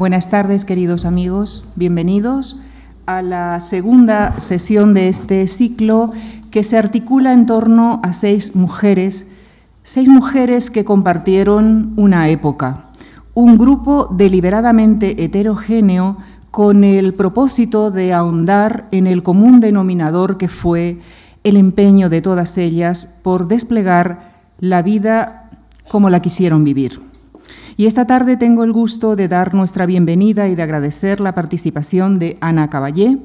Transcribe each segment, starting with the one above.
Buenas tardes, queridos amigos. Bienvenidos a la segunda sesión de este ciclo que se articula en torno a seis mujeres, seis mujeres que compartieron una época, un grupo deliberadamente heterogéneo con el propósito de ahondar en el común denominador que fue el empeño de todas ellas por desplegar la vida como la quisieron vivir. Y esta tarde tengo el gusto de dar nuestra bienvenida y de agradecer la participación de Ana Caballé,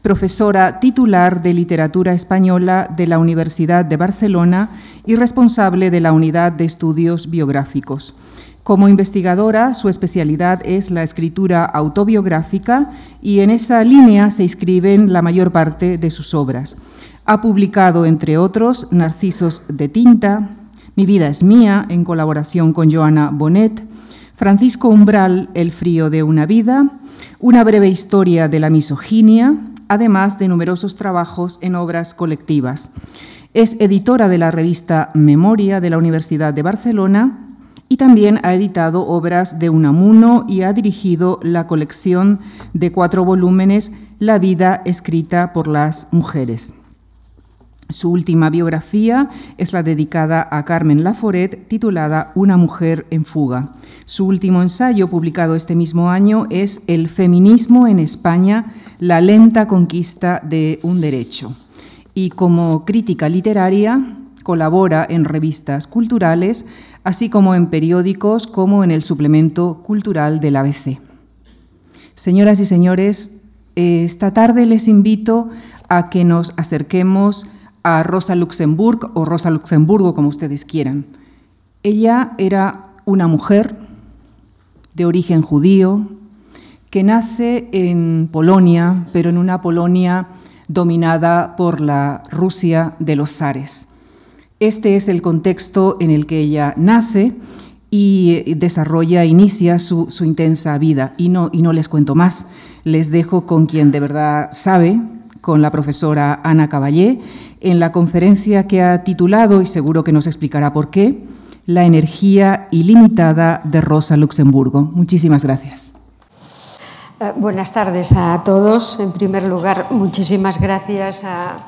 profesora titular de Literatura Española de la Universidad de Barcelona y responsable de la Unidad de Estudios Biográficos. Como investigadora, su especialidad es la escritura autobiográfica y en esa línea se inscriben la mayor parte de sus obras. Ha publicado, entre otros, Narcisos de Tinta, Mi vida es mía, en colaboración con Joana Bonet, Francisco Umbral, El frío de una vida, una breve historia de la misoginia, además de numerosos trabajos en obras colectivas. Es editora de la revista Memoria de la Universidad de Barcelona y también ha editado obras de Unamuno y ha dirigido la colección de cuatro volúmenes La vida escrita por las mujeres. Su última biografía es la dedicada a Carmen Laforet, titulada Una mujer en fuga. Su último ensayo, publicado este mismo año, es El feminismo en España, la lenta conquista de un derecho. Y como crítica literaria, colabora en revistas culturales, así como en periódicos como en el suplemento cultural del ABC. Señoras y señores, esta tarde les invito a que nos acerquemos a Rosa Luxemburg o Rosa Luxemburgo, como ustedes quieran. Ella era una mujer de origen judío que nace en Polonia, pero en una Polonia dominada por la Rusia de los zares. Este es el contexto en el que ella nace y desarrolla, inicia su, intensa vida. Y no, y no les cuento más, les dejo con quien de verdad sabe, con la profesora Ana Caballé, en la conferencia que ha titulado, y seguro que nos explicará por qué, La energía ilimitada de Rosa Luxemburgo. Muchísimas gracias. Eh, buenas tardes a todos. En primer lugar, muchísimas gracias a,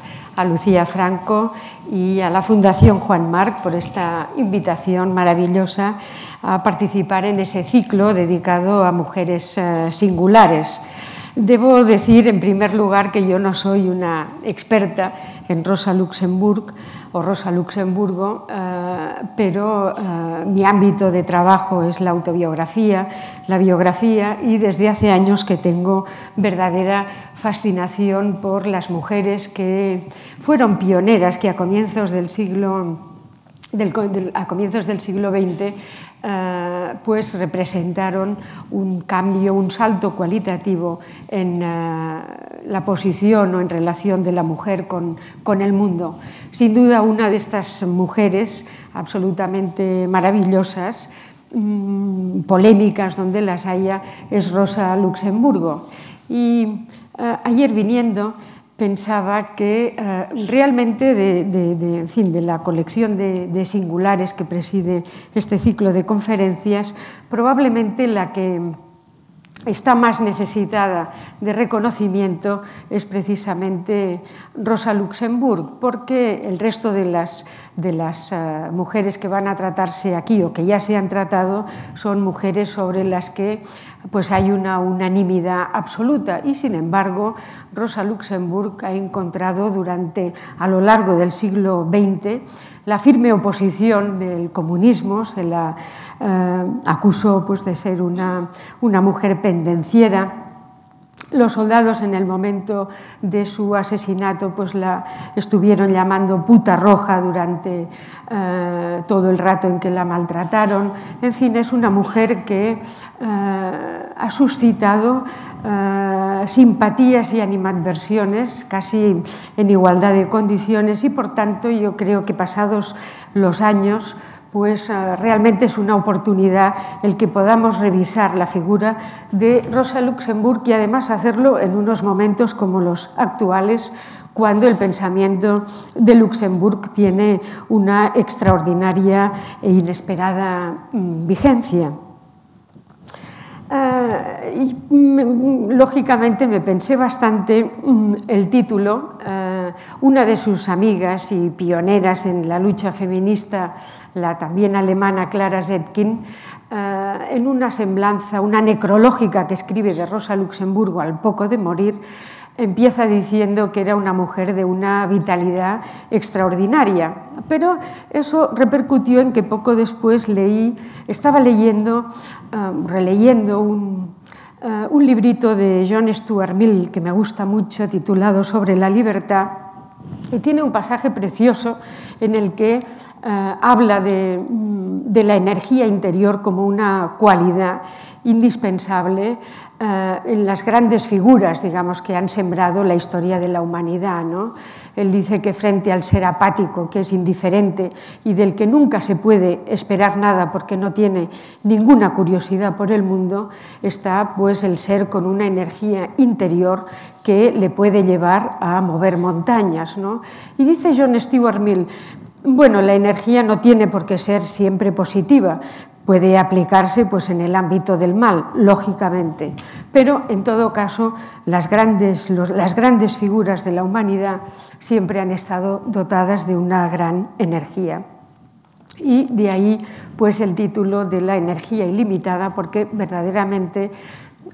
Lucía Franco y a la Fundación Juan Marc por esta invitación maravillosa a participar en ese ciclo dedicado a mujeres eh, singulares. Debo decir, en primer lugar, que yo no soy una experta en Rosa Luxemburg o Rosa Luxemburgo, eh, pero eh, mi ámbito de trabajo es la autobiografía, la biografía, y desde hace años que tengo verdadera fascinación por las mujeres que fueron pioneras, que a comienzos del siglo, a comienzos del siglo XX eh, pues representaron un cambio, un salto cualitativo en eh, la posición o en relación de la mujer con, con, el mundo. Sin duda, una de estas mujeres absolutamente maravillosas, mmm, polémicas donde las haya, es Rosa Luxemburgo. Y eh, ayer viniendo, pensaba que eh, realmente de, fin, de, la colección de, singulares que preside este ciclo de conferencias, probablemente la que está más necesitada de reconocimiento es precisamente Rosa Luxemburg, porque el resto de las, de las uh, mujeres que van a tratarse aquí o que ya se han tratado son mujeres sobre las que pues hay una unanimidad absoluta. Y sin embargo Rosa Luxemburg ha encontrado durante a lo largo del siglo XX la firme oposición del comunismo, se la eh, acusó pues, de ser una, una mujer pendenciera los soldados en el momento de su asesinato pues la estuvieron llamando puta roja durante eh, todo el rato en que la maltrataron. En fin, es una mujer que eh, ha suscitado eh, simpatías y animadversiones casi en igualdad de condiciones y por tanto yo creo que pasados los años pues uh, realmente es una oportunidad el que podamos revisar la figura de Rosa Luxemburg y además hacerlo en unos momentos como los actuales, cuando el pensamiento de Luxemburg tiene una extraordinaria e inesperada mm, vigencia. Y mm, lógicamente me pensé bastante mm, el título. Eh, una de sus amigas y pioneras en la lucha feminista, la también alemana Clara Zetkin, eh, en una semblanza, una necrológica que escribe de Rosa Luxemburgo al poco de morir, empieza diciendo que era una mujer de una vitalidad extraordinaria, pero eso repercutió en que poco después leí, estaba leyendo, eh, releyendo un, eh, un librito de John Stuart Mill que me gusta mucho, titulado Sobre la libertad, y tiene un pasaje precioso en el que habla de, mm, de, la energía interior como una cualidad indispensable eh, en las grandes figuras, digamos, que han sembrado la historia de la humanidad. ¿no? Él dice que frente al ser apático, que es indiferente y del que nunca se puede esperar nada porque no tiene ninguna curiosidad por el mundo, está pues el ser con una energía interior que le puede llevar a mover montañas. ¿no? Y dice John Stuart Mill, bueno, la energía no tiene por qué ser siempre positiva, puede aplicarse pues, en el ámbito del mal, lógicamente, pero en todo caso las grandes, las grandes figuras de la humanidad siempre han estado dotadas de una gran energía. Y de ahí pues el título de la energía ilimitada, porque verdaderamente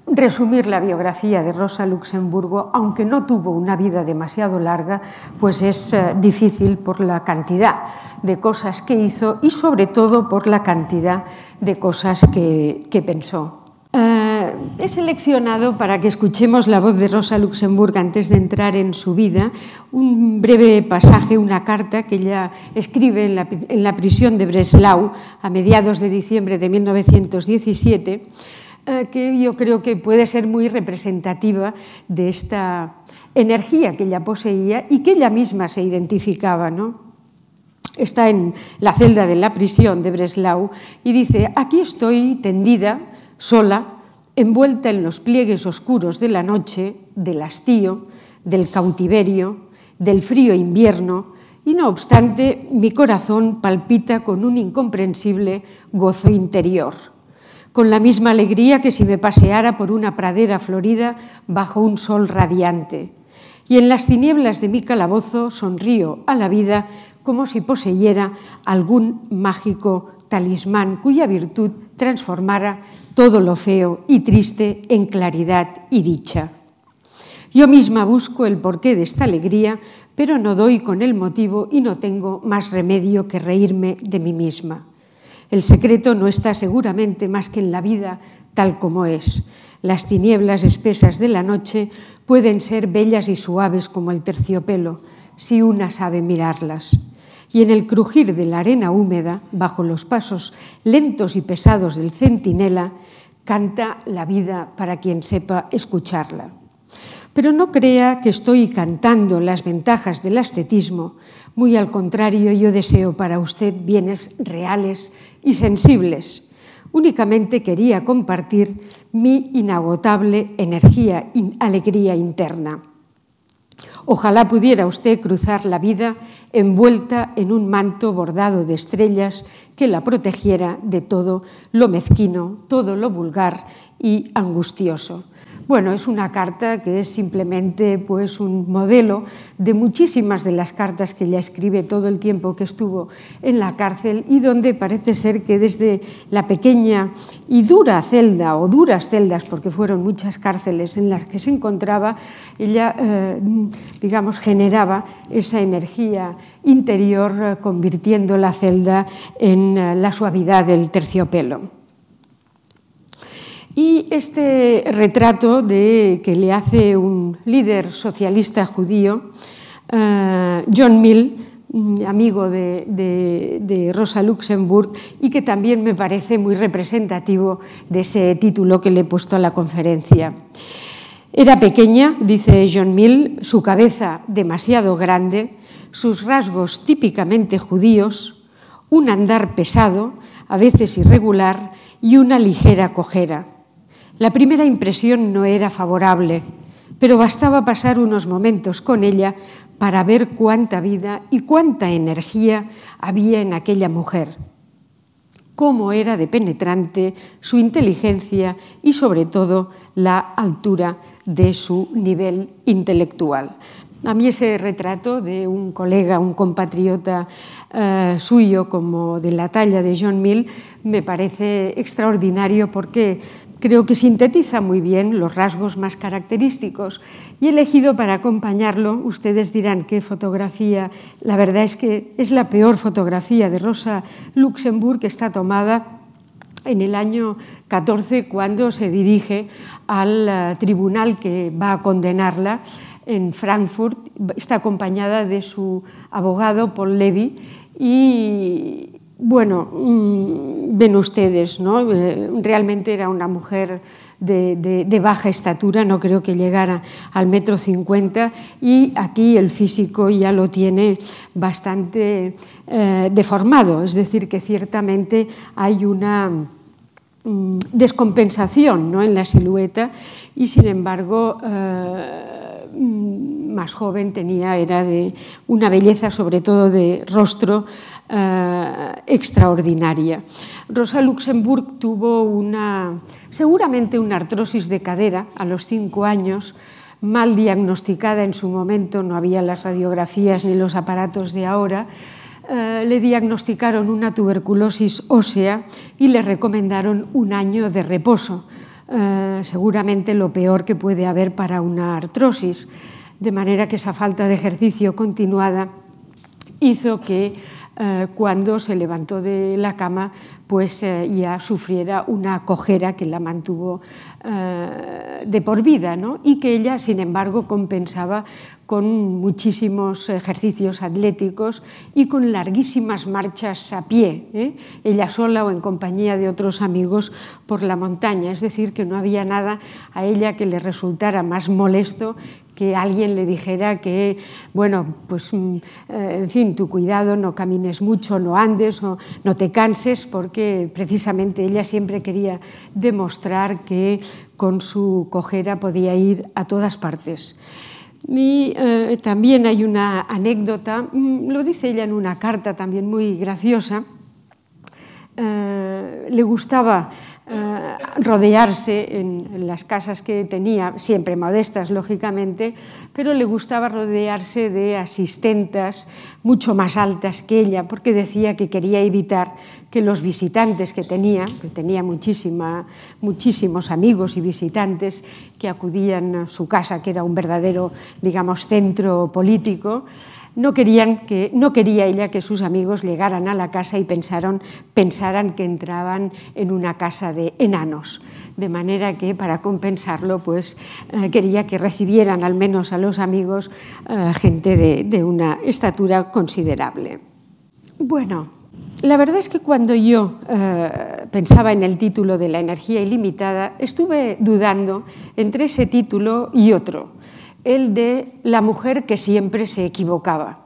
resumir la biografía de Rosa Luxemburgo, aunque no tuvo una vida demasiado larga, pues es eh, difícil por la cantidad de cosas que hizo y sobre todo por la cantidad de cosas que, pensó. Uh, he seleccionado para que escuchemos la voz de Rosa Luxemburg antes de entrar en su vida un breve pasaje, una carta que ella escribe en la, prisión de Breslau a mediados de diciembre de 1917, uh, que yo creo que puede ser muy representativa de esta energía que ella poseía y que ella misma se identificaba. ¿no? está en la celda de la prisión de Breslau y dice, aquí estoy tendida, sola, envuelta en los pliegues oscuros de la noche, del hastío, del cautiverio, del frío invierno, y no obstante mi corazón palpita con un incomprensible gozo interior, con la misma alegría que si me paseara por una pradera florida bajo un sol radiante. Y en las tinieblas de mi calabozo sonrío a la vida como si poseyera algún mágico talismán cuya virtud transformara todo lo feo y triste en claridad y dicha. Yo misma busco el porqué de esta alegría, pero no doy con el motivo y no tengo más remedio que reírme de mí misma. El secreto no está seguramente más que en la vida tal como es. Las tinieblas espesas de la noche pueden ser bellas y suaves como el terciopelo, si una sabe mirarlas y en el crujir de la arena húmeda, bajo los pasos lentos y pesados del centinela, canta la vida para quien sepa escucharla. Pero no crea que estoy cantando las ventajas del ascetismo, muy al contrario, yo deseo para usted bienes reales y sensibles. Únicamente quería compartir mi inagotable energía y alegría interna. Ojalá pudiera usted cruzar la vida envuelta en un manto bordado de estrellas que la protegiera de todo lo mezquino, todo lo vulgar y angustioso. Bueno, es una carta que es simplemente pues, un modelo de muchísimas de las cartas que ella escribe todo el tiempo que estuvo en la cárcel y donde parece ser que desde la pequeña y dura celda o duras celdas, porque fueron muchas cárceles en las que se encontraba, ella, eh, digamos, generaba esa energía interior eh, convirtiendo la celda en eh, la suavidad del terciopelo. Y este retrato de, que le hace un líder socialista judío, uh, John Mill, mm, amigo de, de, Rosa Luxemburg, y que también me parece muy representativo de ese título que le he puesto a la conferencia. Era pequeña, dice John Mill, su cabeza demasiado grande, sus rasgos típicamente judíos, un andar pesado, a veces irregular, y una ligera cojera. La primera impresión no era favorable, pero bastaba pasar unos momentos con ella para ver cuánta vida y cuánta energía había en aquella mujer. cómo era de penetrante su inteligencia y sobre todo la altura de su nivel intelectual. A mí ese retrato de un colega, un compatriota eh, suyo como de la talla de John Mill me parece extraordinario porque creo que sintetiza muy bien los rasgos más característicos. Y elegido para acompañarlo, ustedes dirán qué fotografía, la verdad es que es la peor fotografía de Rosa Luxemburg que está tomada en el año 14 cuando se dirige al eh, tribunal que va a condenarla en Frankfurt, está acompañada de su abogado Paul Levy y bueno, mm, ven ustedes, ¿no? Eh, realmente era una mujer de, baja estatura, no creo que llegara al metro cincuenta y aquí el físico ya lo tiene bastante eh, deformado, es decir, que ciertamente hay una mm, descompensación ¿no? en la silueta y sin embargo eh, mm, más joven tenía, era de una belleza sobre todo de rostro eh, extraordinaria. Rosa Luxemburg tuvo una, seguramente una artrosis de cadera a los cinco años, mal diagnosticada en su momento, no había las radiografías ni los aparatos de ahora, eh, le diagnosticaron una tuberculosis ósea y le recomendaron un año de reposo, eh, seguramente lo peor que puede haber para una artrosis, de manera que esa falta de ejercicio continuada hizo que eh, cuando se levantó de la cama, pues eh, ya sufriera una cojera que la mantuvo eh, de por vida, ¿no? y que ella, sin embargo, compensaba con muchísimos ejercicios atléticos y con larguísimas marchas a pie, ella sola o en compañía de otros amigos por la montaña. Es decir, que no había nada a ella que le resultara más molesto que alguien le dijera que, bueno, pues, mm, eh, en fin, tu cuidado, no camines mucho, no andes, o no te canses, porque precisamente ella siempre quería demostrar que con su cojera podía ir a todas partes. Y eh, también hay una anécdota, mm, lo dice ella en una carta también muy graciosa, eh, le gustaba eh, rodearse en, las casas que tenía, siempre modestas, lógicamente, pero le gustaba rodearse de asistentas mucho más altas que ella, porque decía que quería evitar que los visitantes que tenía, que tenía muchísima, muchísimos amigos y visitantes que acudían a su casa, que era un verdadero, digamos, centro político, no, querían que, no quería ella que sus amigos llegaran a la casa y pensaron, pensaran que entraban en una casa de enanos. De manera que para compensarlo, pues eh, quería que recibieran al menos a los amigos eh, gente de, una estatura considerable. Bueno, la verdad es que cuando yo eh, pensaba en el título de la energía ilimitada, estuve dudando entre ese título y otro el de la mujer que siempre se equivocaba,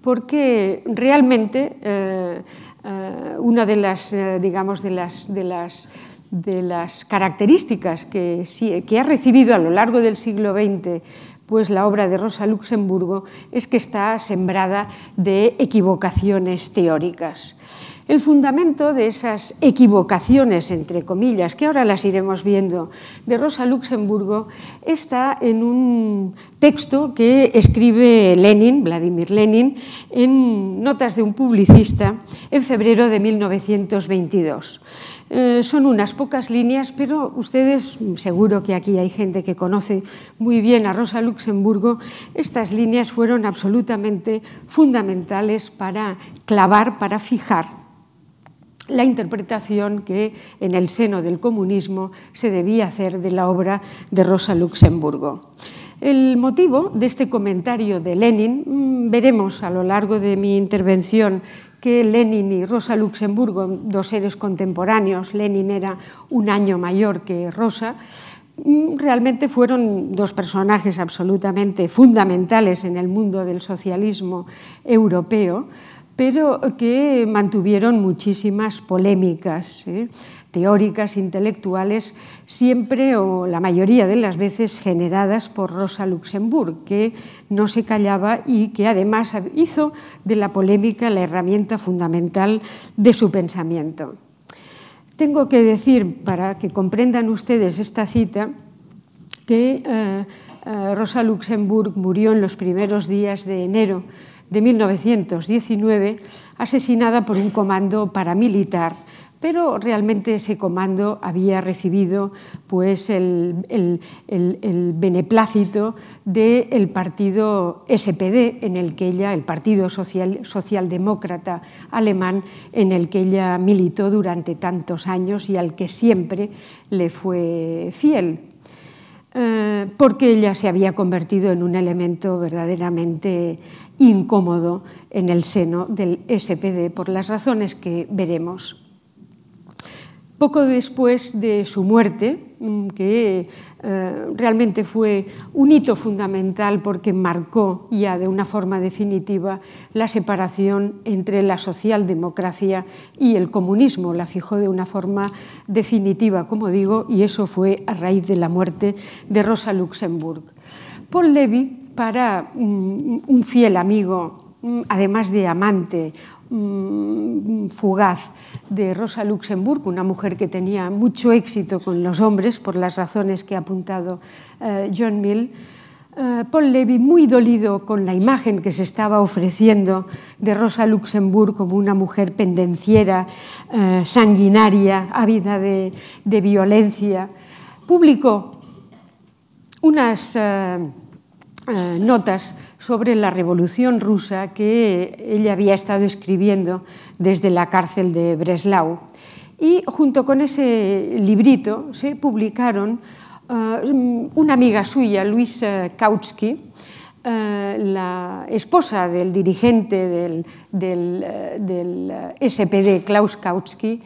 porque realmente eh, eh, una de las, eh, digamos, de las, de las, de las características que, que, ha recibido a lo largo del siglo XX pues la obra de Rosa Luxemburgo es que está sembrada de equivocaciones teóricas. El fundamento de esas equivocaciones, entre comillas, que ahora las iremos viendo, de Rosa Luxemburgo, está en un texto que escribe Lenin, Vladimir Lenin, en Notas de un publicista en febrero de 1922. Eh, son unas pocas líneas, pero ustedes, seguro que aquí hay gente que conoce muy bien a Rosa Luxemburgo, estas líneas fueron absolutamente fundamentales para clavar, para fijar la interpretación que en el seno del comunismo se debía hacer de la obra de Rosa Luxemburgo. El motivo de este comentario de Lenin, mm, veremos a lo largo de mi intervención que Lenin y Rosa Luxemburgo, dos seres contemporáneos, Lenin era un año mayor que Rosa, mm, realmente fueron dos personajes absolutamente fundamentales en el mundo del socialismo europeo, pero que mantuvieron muchísimas polémicas ¿eh? teóricas, intelectuales, siempre o la mayoría de las veces generadas por Rosa Luxemburg, que no se callaba y que además hizo de la polémica la herramienta fundamental de su pensamiento. tengo que decir, para que comprendan ustedes esta cita, que eh, eh, Rosa Luxemburg murió en los primeros días de enero de 1919, asesinada por un comando paramilitar pero realmente ese comando había recibido pues, el, beneplácito del partido SPD, en el que ella, el Partido Social, Socialdemócrata Alemán, en el que ella militó durante tantos años y al que siempre le fue fiel. Eh, porque ella se había convertido en un elemento verdaderamente incómodo en el seno del SPD por las razones que veremos. Poco después de su muerte, mm, que eh, realmente fue un hito fundamental porque marcó ya de una forma definitiva la separación entre la socialdemocracia y el comunismo, la fijó de una forma definitiva, como digo, y eso fue a raíz de la muerte de Rosa Luxemburg. Paul Levy, para un fiel amigo, además de amante, fugaz de Rosa Luxemburg, una mujer que tenía mucho éxito con los hombres por las razones que ha apuntado eh, John Mill. Eh, Paul Levy, muy dolido con la imagen que se estaba ofreciendo de Rosa Luxemburg como una mujer pendenciera, eh, sanguinaria, ávida de, violencia, publicó unas notas sobre la revolución rusa que ella había estado escribiendo desde la cárcel de Breslau. Y junto con ese librito se publicaron uh, una amiga suya, Luis Kautsky, uh, la esposa del dirigente del, del, del SPD, Klaus Kautsky,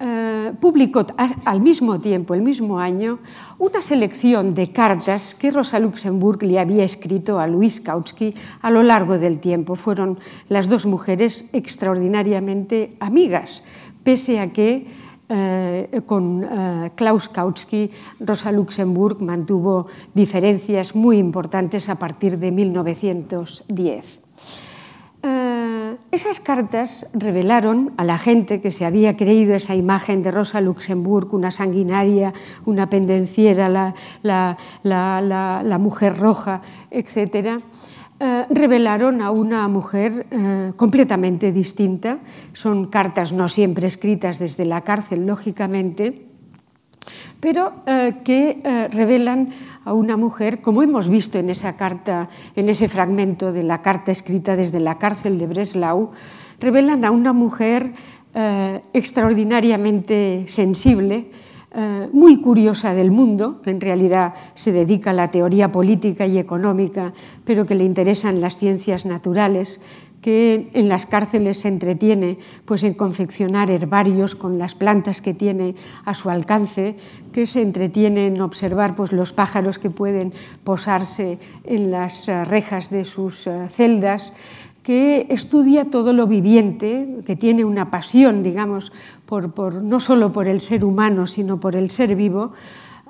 eh, publicó al mismo tiempo, el mismo año, una selección de cartas que Rosa Luxemburg le había escrito a Luis Kautsky a lo largo del tiempo. Fueron las dos mujeres extraordinariamente amigas, pese a que eh, con eh, Klaus Kautsky Rosa Luxemburg mantuvo diferencias muy importantes a partir de 1910. Esas cartas revelaron a la gente que se había creído esa imagen de Rosa Luxemburg, una sanguinaria, una pendenciera, la, la, mujer roja, etc., eh, revelaron a una mujer eh, completamente distinta. Son cartas no siempre escritas desde la cárcel, lógicamente, pero eh, que eh, revelan a una mujer, como hemos visto en esa carta, en ese fragmento de la carta escrita desde la cárcel de Breslau, revelan a una mujer eh, extraordinariamente sensible, muy curiosa del mundo, que en realidad se dedica a la teoría política y económica, pero que le interesan las ciencias naturales, que en las cárceles se entretiene pues, en confeccionar herbarios con las plantas que tiene a su alcance, que se entretiene en observar pues, los pájaros que pueden posarse en las eh, rejas de sus eh, celdas, que estudia todo lo viviente, que tiene una pasión, digamos, por, no solo por el ser humano, sino por el ser vivo,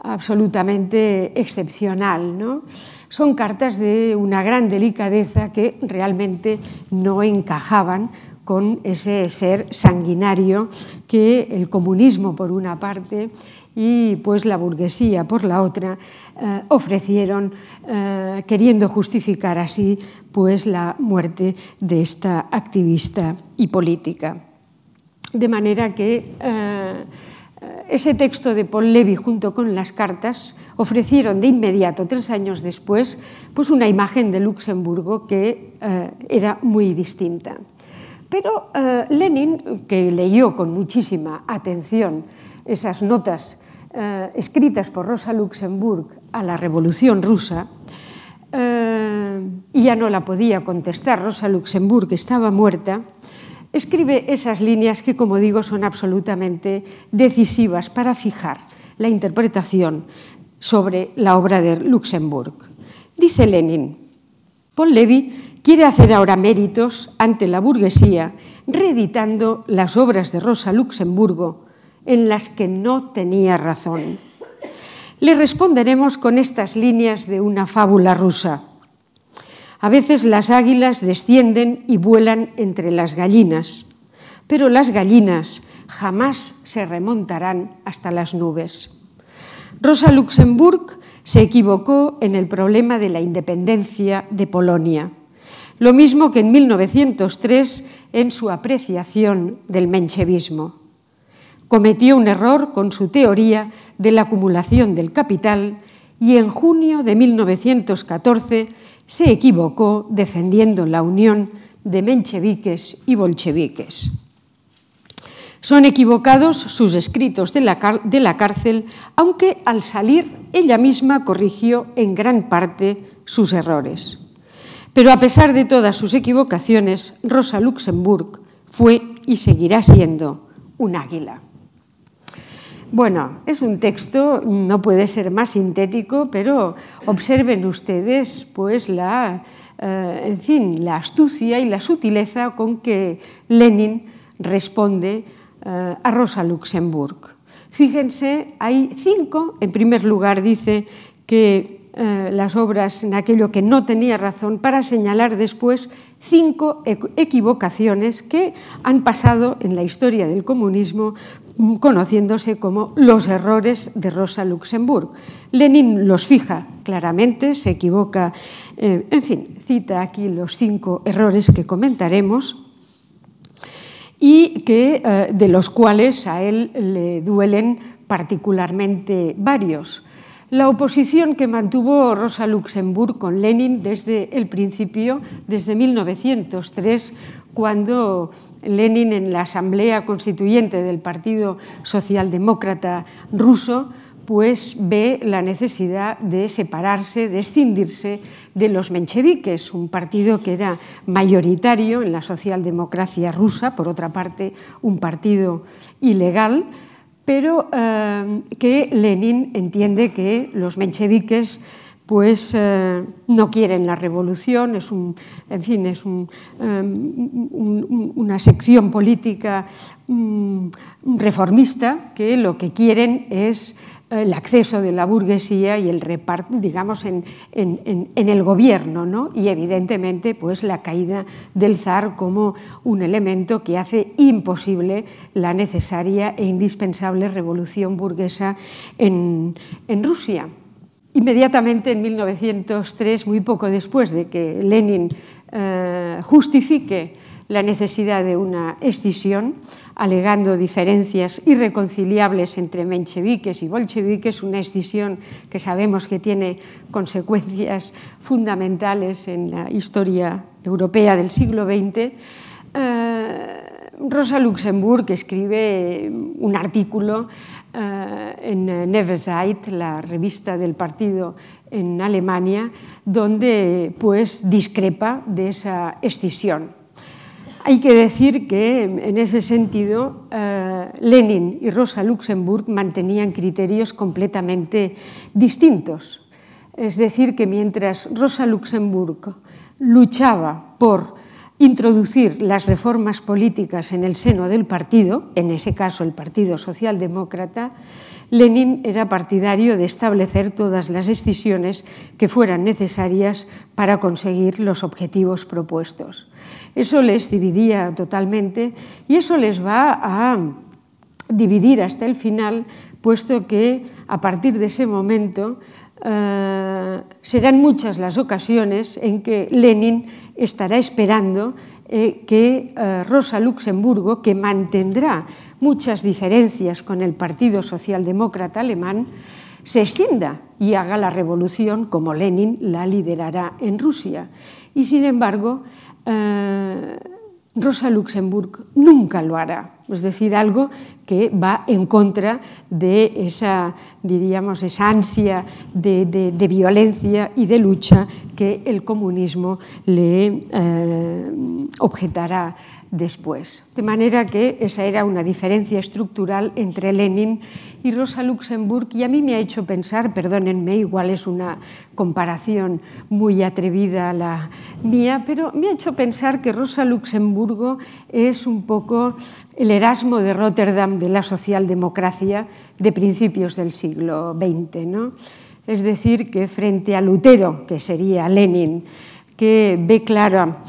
absolutamente excepcional. ¿no? Son cartas de una gran delicadeza que realmente no encajaban con ese ser sanguinario que el comunismo por una parte y pues la burguesía por la otra eh, ofrecieron eh, queriendo justificar así pues la muerte de esta activista y política de manera que eh, ese texto de Paul Levy junto con las cartas ofrecieron de inmediato, tres años después, pues una imagen de Luxemburgo que eh, era muy distinta. Pero eh, Lenin, que leyó con muchísima atención esas notas eh, escritas por Rosa Luxemburg a la Revolución rusa, y ya no la podía contestar, Rosa Luxemburg estaba muerta, escribe esas líneas que, como digo, son absolutamente decisivas para fijar la interpretación sobre la obra de Luxemburg. Dice Lenin, Paul Levy quiere hacer ahora méritos ante la burguesía reeditando las obras de Rosa Luxemburgo en las que no tenía razón. Le responderemos con estas líneas de una fábula rusa. A veces las águilas descienden y vuelan entre las gallinas, pero las gallinas jamás se remontarán hasta las nubes. Rosa Luxemburg se equivocó en el problema de la independencia de Polonia, lo mismo que en 1903 en su apreciación del menchevismo. Cometió un error con su teoría de la acumulación del capital y en junio de 1914 se equivocó defendiendo la unión de mencheviques y bolcheviques. Son equivocados sus escritos de la, cárcel, aunque al salir ella misma corrigió en gran parte sus errores. Pero a pesar de todas sus equivocaciones, Rosa Luxemburg fue y seguirá siendo un águila. Bueno, es un texto, no puede ser más sintético, pero observen ustedes pues la, eh, en fin, la astucia y la sutileza con que Lenin responde eh, a Rosa Luxemburg. Fíjense, hay cinco, en primer lugar dice que eh, las obras en aquello que no tenía razón, para señalar después cinco equivocaciones que han pasado en la historia del comunismo mm, conociéndose como los errores de Rosa Luxemburg. Lenin los fija claramente, se equivoca, eh, en fin, cita aquí los cinco errores que comentaremos y que, eh, de los cuales a él le duelen particularmente varios. La oposición que mantuvo Rosa Luxemburg con Lenin desde el principio, desde 1903, cuando Lenin en la Asamblea Constituyente del Partido Socialdemócrata ruso pues ve la necesidad de separarse, de escindirse de los mencheviques, un partido que era mayoritario en la socialdemocracia rusa, por otra parte, un partido ilegal, pero eh, que Lenin entiende que los mencheviques pues eh, no quieren la revolución, es un, en fin, es um, una sección política um, reformista que lo que quieren es el acceso de la burguesía y el reparto, digamos, en, en, en, el gobierno, ¿no? y evidentemente pues, la caída del zar como un elemento que hace imposible la necesaria e indispensable revolución burguesa en, Rusia. Inmediatamente en 1903, muy poco después de que Lenin eh, justifique la necesidad de una escisión, alegando diferencias irreconciliables entre mencheviques y bolcheviques, una escisión que sabemos que tiene consecuencias fundamentales en la historia europea del siglo XX. Eh, Rosa Luxemburg escribe un artículo eh, en Neue Zeit, la revista del partido en Alemania, donde pues discrepa de esa escisión hay que decir que en ese sentido eh, Lenin y Rosa Luxemburg mantenían criterios completamente distintos. Es decir, que mientras Rosa Luxemburg luchaba por introducir las reformas políticas en el seno del partido, en ese caso el Partido Socialdemócrata, Lenin era partidario de establecer todas las decisiones que fueran necesarias para conseguir los objetivos propuestos. Eso les dividía totalmente y eso les va a dividir hasta el final, puesto que a partir de ese momento eh, serán muchas las ocasiones en que Lenin estará esperando eh, que eh, Rosa Luxemburgo, que mantendrá muchas diferencias con el Partido Socialdemócrata alemán, se extienda y haga la revolución como Lenin la liderará en Rusia. Y sin embargo, Rosa Luxemburg nunca lo hará, es decir, algo que va en contra de esa, diríamos, esa ansia de, de, violencia y de lucha que el comunismo le eh, objetará después. De manera que esa era una diferencia estructural entre Lenin y Rosa Luxemburg y a mí me ha hecho pensar, perdónenme, igual es una comparación muy atrevida la mía, pero me ha hecho pensar que Rosa Luxemburgo es un poco el Erasmo de Rotterdam de la socialdemocracia de principios del siglo XX. ¿no? Es decir, que frente a Lutero, que sería Lenin, que ve clara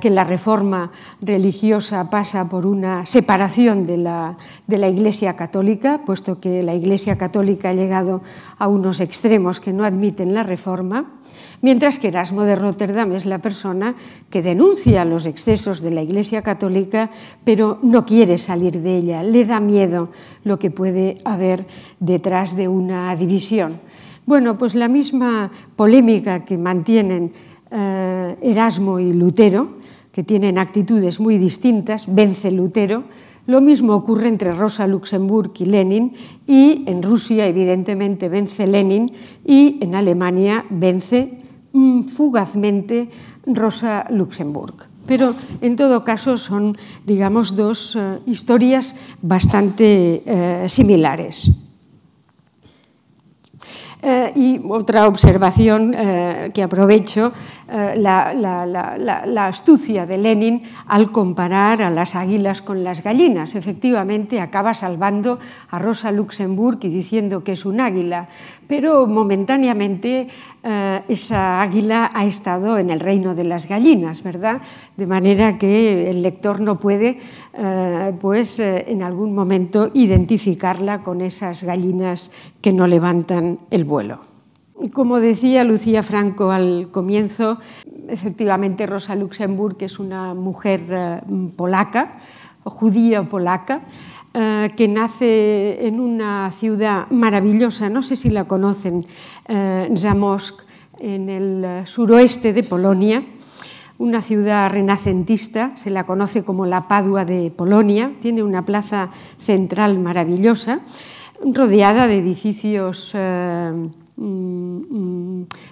que la reforma religiosa pasa por una separación de la, de la Iglesia católica, puesto que la Iglesia católica ha llegado a unos extremos que no admiten la reforma mientras que Erasmo de Rotterdam es la persona que denuncia los excesos de la Iglesia Católica, pero no quiere salir de ella, le da miedo lo que puede haber detrás de una división. Bueno, pues la misma polémica que mantienen eh, Erasmo y Lutero, que tienen actitudes muy distintas, vence Lutero, lo mismo ocurre entre Rosa Luxemburg y Lenin y en Rusia evidentemente vence Lenin y en Alemania vence Mm, fugazmente Rosa Luxemburg. Pero en todo caso son, digamos, dos uh, historias bastante uh, similares. Eh, y otra observación eh, que aprovecho, eh, la, astucia de Lenin al comparar a las águilas con las gallinas. Efectivamente, acaba salvando a Rosa Luxemburg y diciendo que es un águila, pero momentáneamente esa águila ha estado en el reino de las gallinas, ¿verdad? De manera que el lector no puede, pues, en algún momento identificarla con esas gallinas que no levantan el vuelo. Como decía Lucía Franco al comienzo, efectivamente Rosa Luxemburg es una mujer eh, polaca, judía polaca, eh, que nace en una ciudad maravillosa, no sé si la conocen, eh, Zamosk, en el suroeste de Polonia, una ciudad renacentista, se la conoce como la Padua de Polonia, tiene una plaza central maravillosa rodeada de edificios,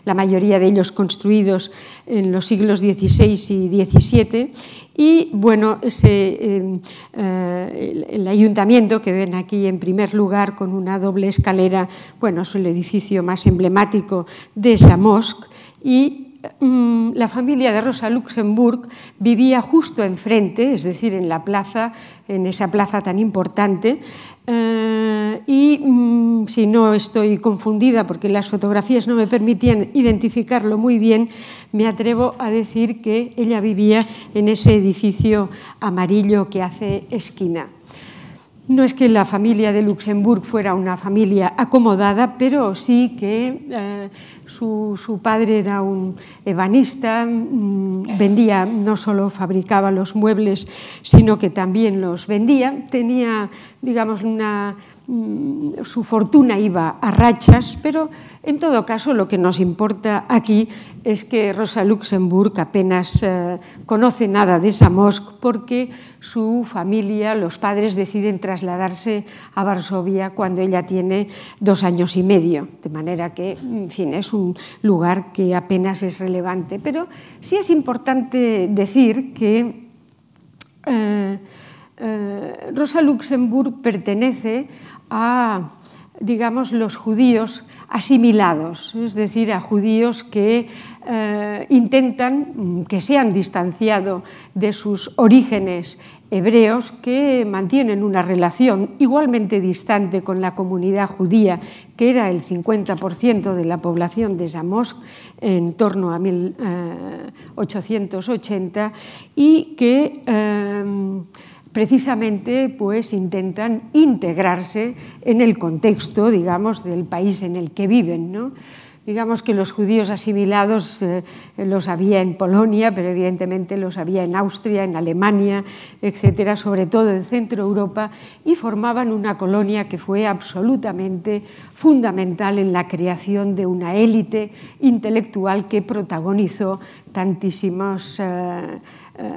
la mayoría de ellos construidos en los siglos XVI y XVII. Y bueno, ese, eh, eh, el, ayuntamiento que ven aquí en primer lugar con una doble escalera, bueno, es el edificio más emblemático de Samosk y Mm, la familia de Rosa Luxemburg vivía justo enfrente, es decir, en la plaza, en esa plaza tan importante. Eh, y mm, si no estoy confundida, porque las fotografías no me permitían identificarlo muy bien, me atrevo a decir que ella vivía en ese edificio amarillo que hace esquina. No es que la familia de Luxemburg fuera una familia acomodada, pero sí que eh, su, su, padre era un ebanista, mm, vendía, no solo fabricaba los muebles, sino que también los vendía. Tenía, digamos, una su fortuna iba a rachas, pero en todo caso lo que nos importa aquí es que Rosa Luxemburg apenas eh, conoce nada de Samosk porque su familia, los padres deciden trasladarse a Varsovia cuando ella tiene dos años y medio, de manera que, en fin, es un lugar que apenas es relevante. Pero sí es importante decir que eh, eh, Rosa Luxemburg pertenece a digamos, los judíos asimilados, es decir, a judíos que eh, intentan que se han distanciado de sus orígenes hebreos, que mantienen una relación igualmente distante con la comunidad judía, que era el 50% de la población de Zamosk en torno a 1880, eh, y que eh, precisamente pues intentan integrarse en el contexto, digamos, del país en el que viven, ¿no? Digamos que los judíos asimilados eh, los había en Polonia, pero evidentemente los había en Austria, en Alemania, etcétera, sobre todo en Centro Europa, y formaban una colonia que fue absolutamente fundamental en la creación de una élite intelectual que protagonizó tantísimos eh,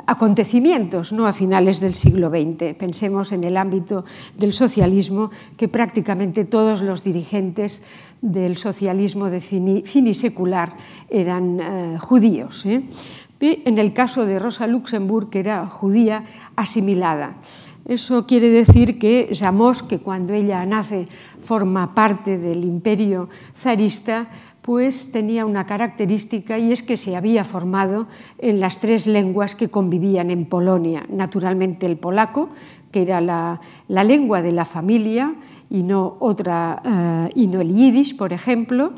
acontecimientos ¿no? a finales del siglo XX. Pensemos en el ámbito del socialismo, que prácticamente todos los dirigentes del socialismo finisecular eran eh, judíos. ¿eh? En el caso de Rosa Luxemburg, que era judía asimilada. Eso quiere decir que Samos, que cuando ella nace forma parte del imperio zarista, pues tenía una característica y es que se había formado en las tres lenguas que convivían en Polonia. Naturalmente el polaco, que era la, lengua de la familia y no, otra, eh, y no el yiddish, por ejemplo.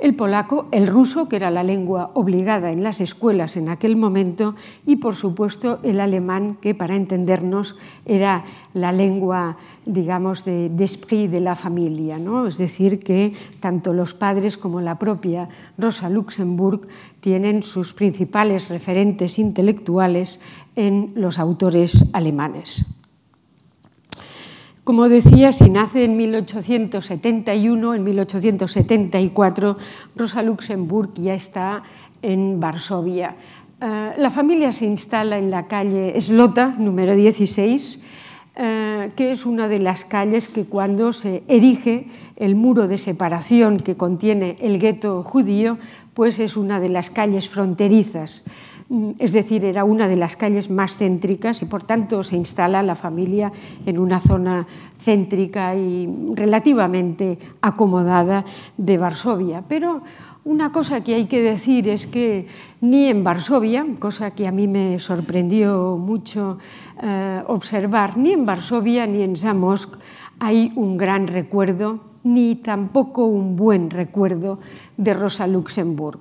El polaco, el ruso, que era la lengua obligada en las escuelas en aquel momento, y por supuesto el alemán, que para entendernos era la lengua, digamos, de, de esprit de la familia. ¿no? Es decir, que tanto los padres como la propia Rosa Luxemburg tienen sus principales referentes intelectuales en los autores alemanes. Como decía, si nace en 1871, en 1874, Rosa Luxemburg ya está en Varsovia. Eh, la familia se instala en la calle Slota, número 16, eh, que es una de las calles que cuando se erige el muro de separación que contiene el gueto judío, pues es una de las calles fronterizas es decir, era una de las calles más céntricas y por tanto se instala la familia en una zona céntrica y relativamente acomodada de Varsovia. Pero una cosa que hay que decir es que ni en Varsovia, cosa que a mí me sorprendió mucho eh, observar, ni en Varsovia ni en Zamosk hay un gran recuerdo, ni tampoco un buen recuerdo de Rosa Luxemburg.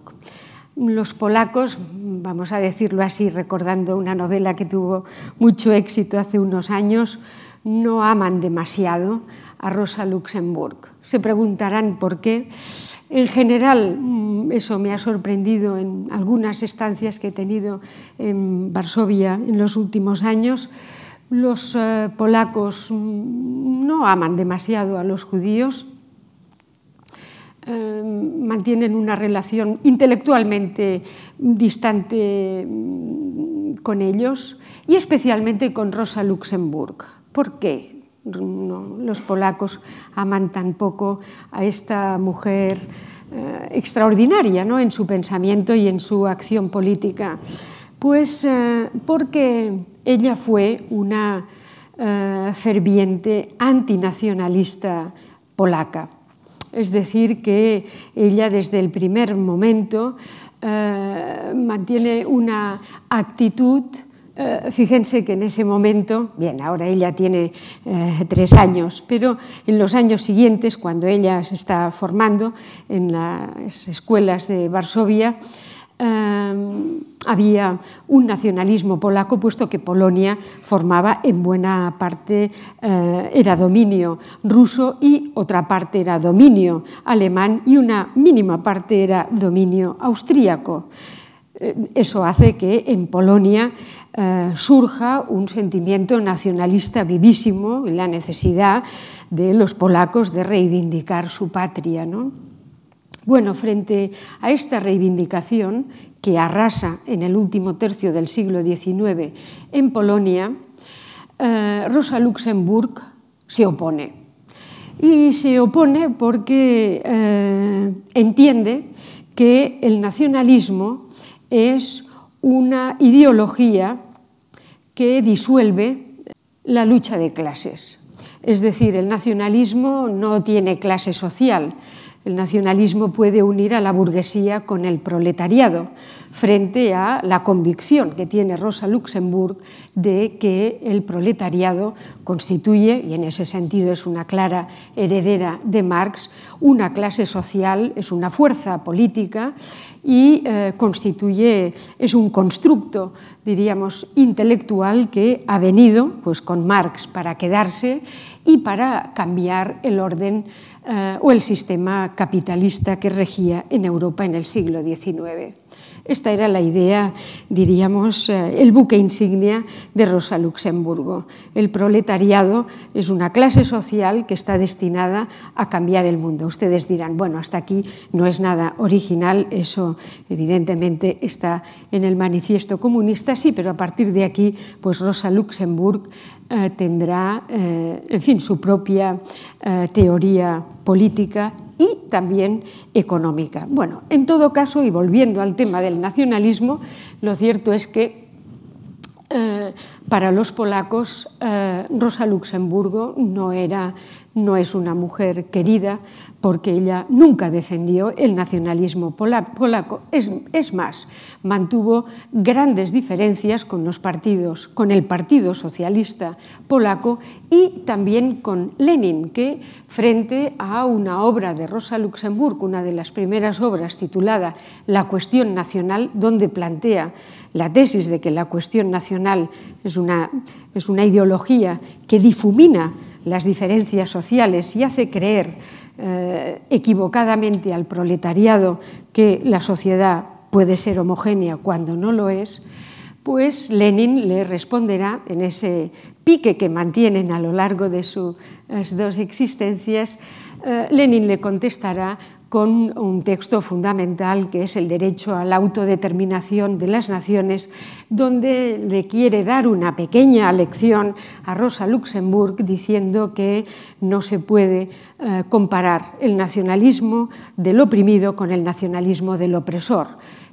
Los polacos, vamos a decirlo así, recordando una novela que tuvo mucho éxito hace unos años, no aman demasiado a Rosa Luxemburg. Se preguntarán por qué. En general, mm, eso me ha sorprendido en algunas estancias que he tenido en Varsovia en los últimos años. Los eh, polacos mm, no aman demasiado a los judíos, eh, mantienen una relación intelectualmente distante mm, con ellos y especialmente con Rosa Luxemburg. ¿Por qué los polacos aman tan poco a esta mujer eh, extraordinaria ¿no? en su pensamiento y en su acción política? Pues eh, porque ella fue una ferviente antinacionalista polaca es decir, que ella desde el primer momento eh, mantiene una actitud eh, fíjense que en ese momento, bien, ahora ella tiene eh, tres años, pero en los años siguientes, cuando ella se está formando en las escuelas de Varsovia, había un nacionalismo polaco, puesto que Polonia formaba en buena parte, eh, era dominio ruso y otra parte era dominio alemán y una mínima parte era dominio austríaco. Eh, eso hace que en Polonia eh, surja un sentimiento nacionalista vivísimo y la necesidad de los polacos de reivindicar su patria. ¿no? Bueno, frente a esta reivindicación que arrasa en el último tercio del siglo XIX en Polonia, eh, Rosa Luxemburg se opone. Y se opone porque eh, entiende que el nacionalismo es una ideología que disuelve la lucha de clases. Es decir, el nacionalismo no tiene clase social, el nacionalismo puede unir a la burguesía con el proletariado frente a la convicción que tiene Rosa Luxemburg de que el proletariado constituye, y en ese sentido es una clara heredera de Marx, una clase social, es una fuerza política y eh, constituye, es un constructo, diríamos, intelectual que ha venido pues, con Marx para quedarse y para cambiar el orden eh, o el sistema capitalista que regía en Europa en el siglo XIX. Esta era la idea, diríamos, eh, el buque insignia de Rosa Luxemburgo. El proletariado es una clase social que está destinada a cambiar el mundo. Ustedes dirán, bueno, hasta aquí no es nada original, eso evidentemente está en el manifiesto comunista, sí, pero a partir de aquí, pues Rosa Luxemburg eh, tendrá, eh, en fin, su propia teoría política y también económica. Bueno, en todo caso, y volviendo al tema del nacionalismo, lo cierto es que eh, para los polacos eh, Rosa Luxemburgo no era no es una mujer querida porque ella nunca defendió el nacionalismo polaco. Es, más, mantuvo grandes diferencias con los partidos, con el Partido Socialista Polaco y también con Lenin, que frente a una obra de Rosa Luxemburg, una de las primeras obras titulada La cuestión nacional, donde plantea la tesis de que la cuestión nacional es una, es una ideología que difumina las diferencias sociales y hace creer eh, equivocadamente al proletariado que la sociedad puede ser homogénea cuando no lo es, pues Lenin le responderá en ese pique que mantienen a lo largo de sus dos existencias, eh, Lenin le contestará con un texto fundamental que es el derecho a la autodeterminación de las naciones, donde le quiere dar una pequeña lección a Rosa Luxemburg diciendo que no se puede eh, comparar el nacionalismo del oprimido con el nacionalismo del opresor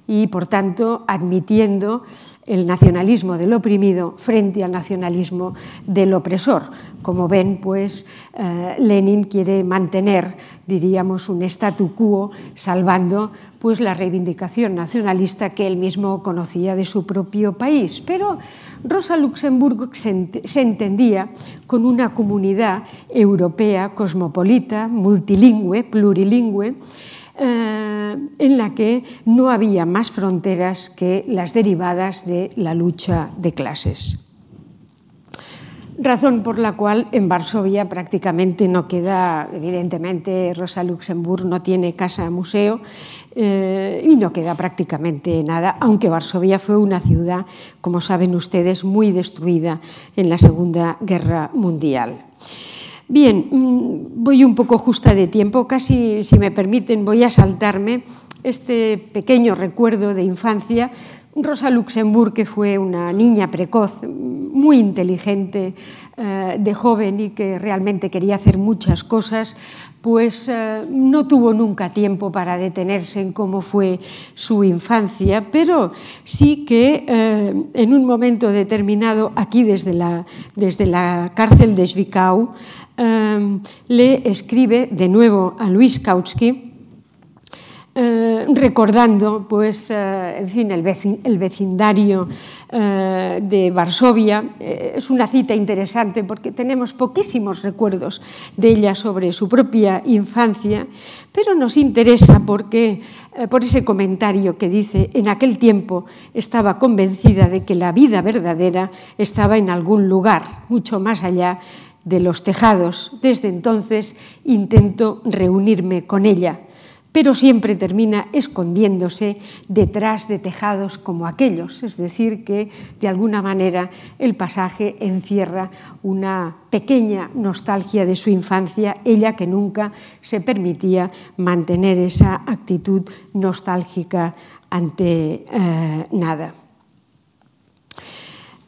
y, por tanto, admitiendo el nacionalismo del oprimido frente al nacionalismo del opresor. Como ven, pues eh, Lenin quiere mantener, diríamos, un statu quo, salvando pues la reivindicación nacionalista que él mismo conocía de su propio país. Pero Rosa Luxemburgo se, se entendía con una comunidad europea cosmopolita, multilingüe, plurilingüe, eh, en la que no había más fronteras que las derivadas de la lucha de clases. Razón por la cual en Varsovia prácticamente no queda, evidentemente Rosa Luxemburg no tiene casa museo eh, y no queda prácticamente nada, aunque Varsovia fue una ciudad, como saben ustedes, muy destruida en la Segunda Guerra Mundial. Bien, mm, voy un poco justa de tiempo, casi, si me permiten, voy a saltarme este pequeño recuerdo de infancia. Rosa Luxemburg, que fue una niña precoz, muy inteligente, eh, de joven y que realmente quería hacer muchas cosas, pues eh, no tuvo nunca tiempo para detenerse en cómo fue su infancia, pero sí que eh, en un momento determinado, aquí desde la, desde la cárcel de Zwickau, le escribe de nuevo a Luis Kautsky, eh, recordando pues, eh, el, vecindario eh, de Varsovia. es una cita interesante porque tenemos poquísimos recuerdos de ella sobre su propia infancia, pero nos interesa porque, por ese comentario que dice, en aquel tiempo estaba convencida de que la vida verdadera estaba en algún lugar, mucho más allá de los tejados. Desde entonces intento reunirme con ella, pero siempre termina escondiéndose detrás de tejados como aquellos. Es decir, que de alguna manera el pasaje encierra una pequeña nostalgia de su infancia, ella que nunca se permitía mantener esa actitud nostálgica ante eh, nada.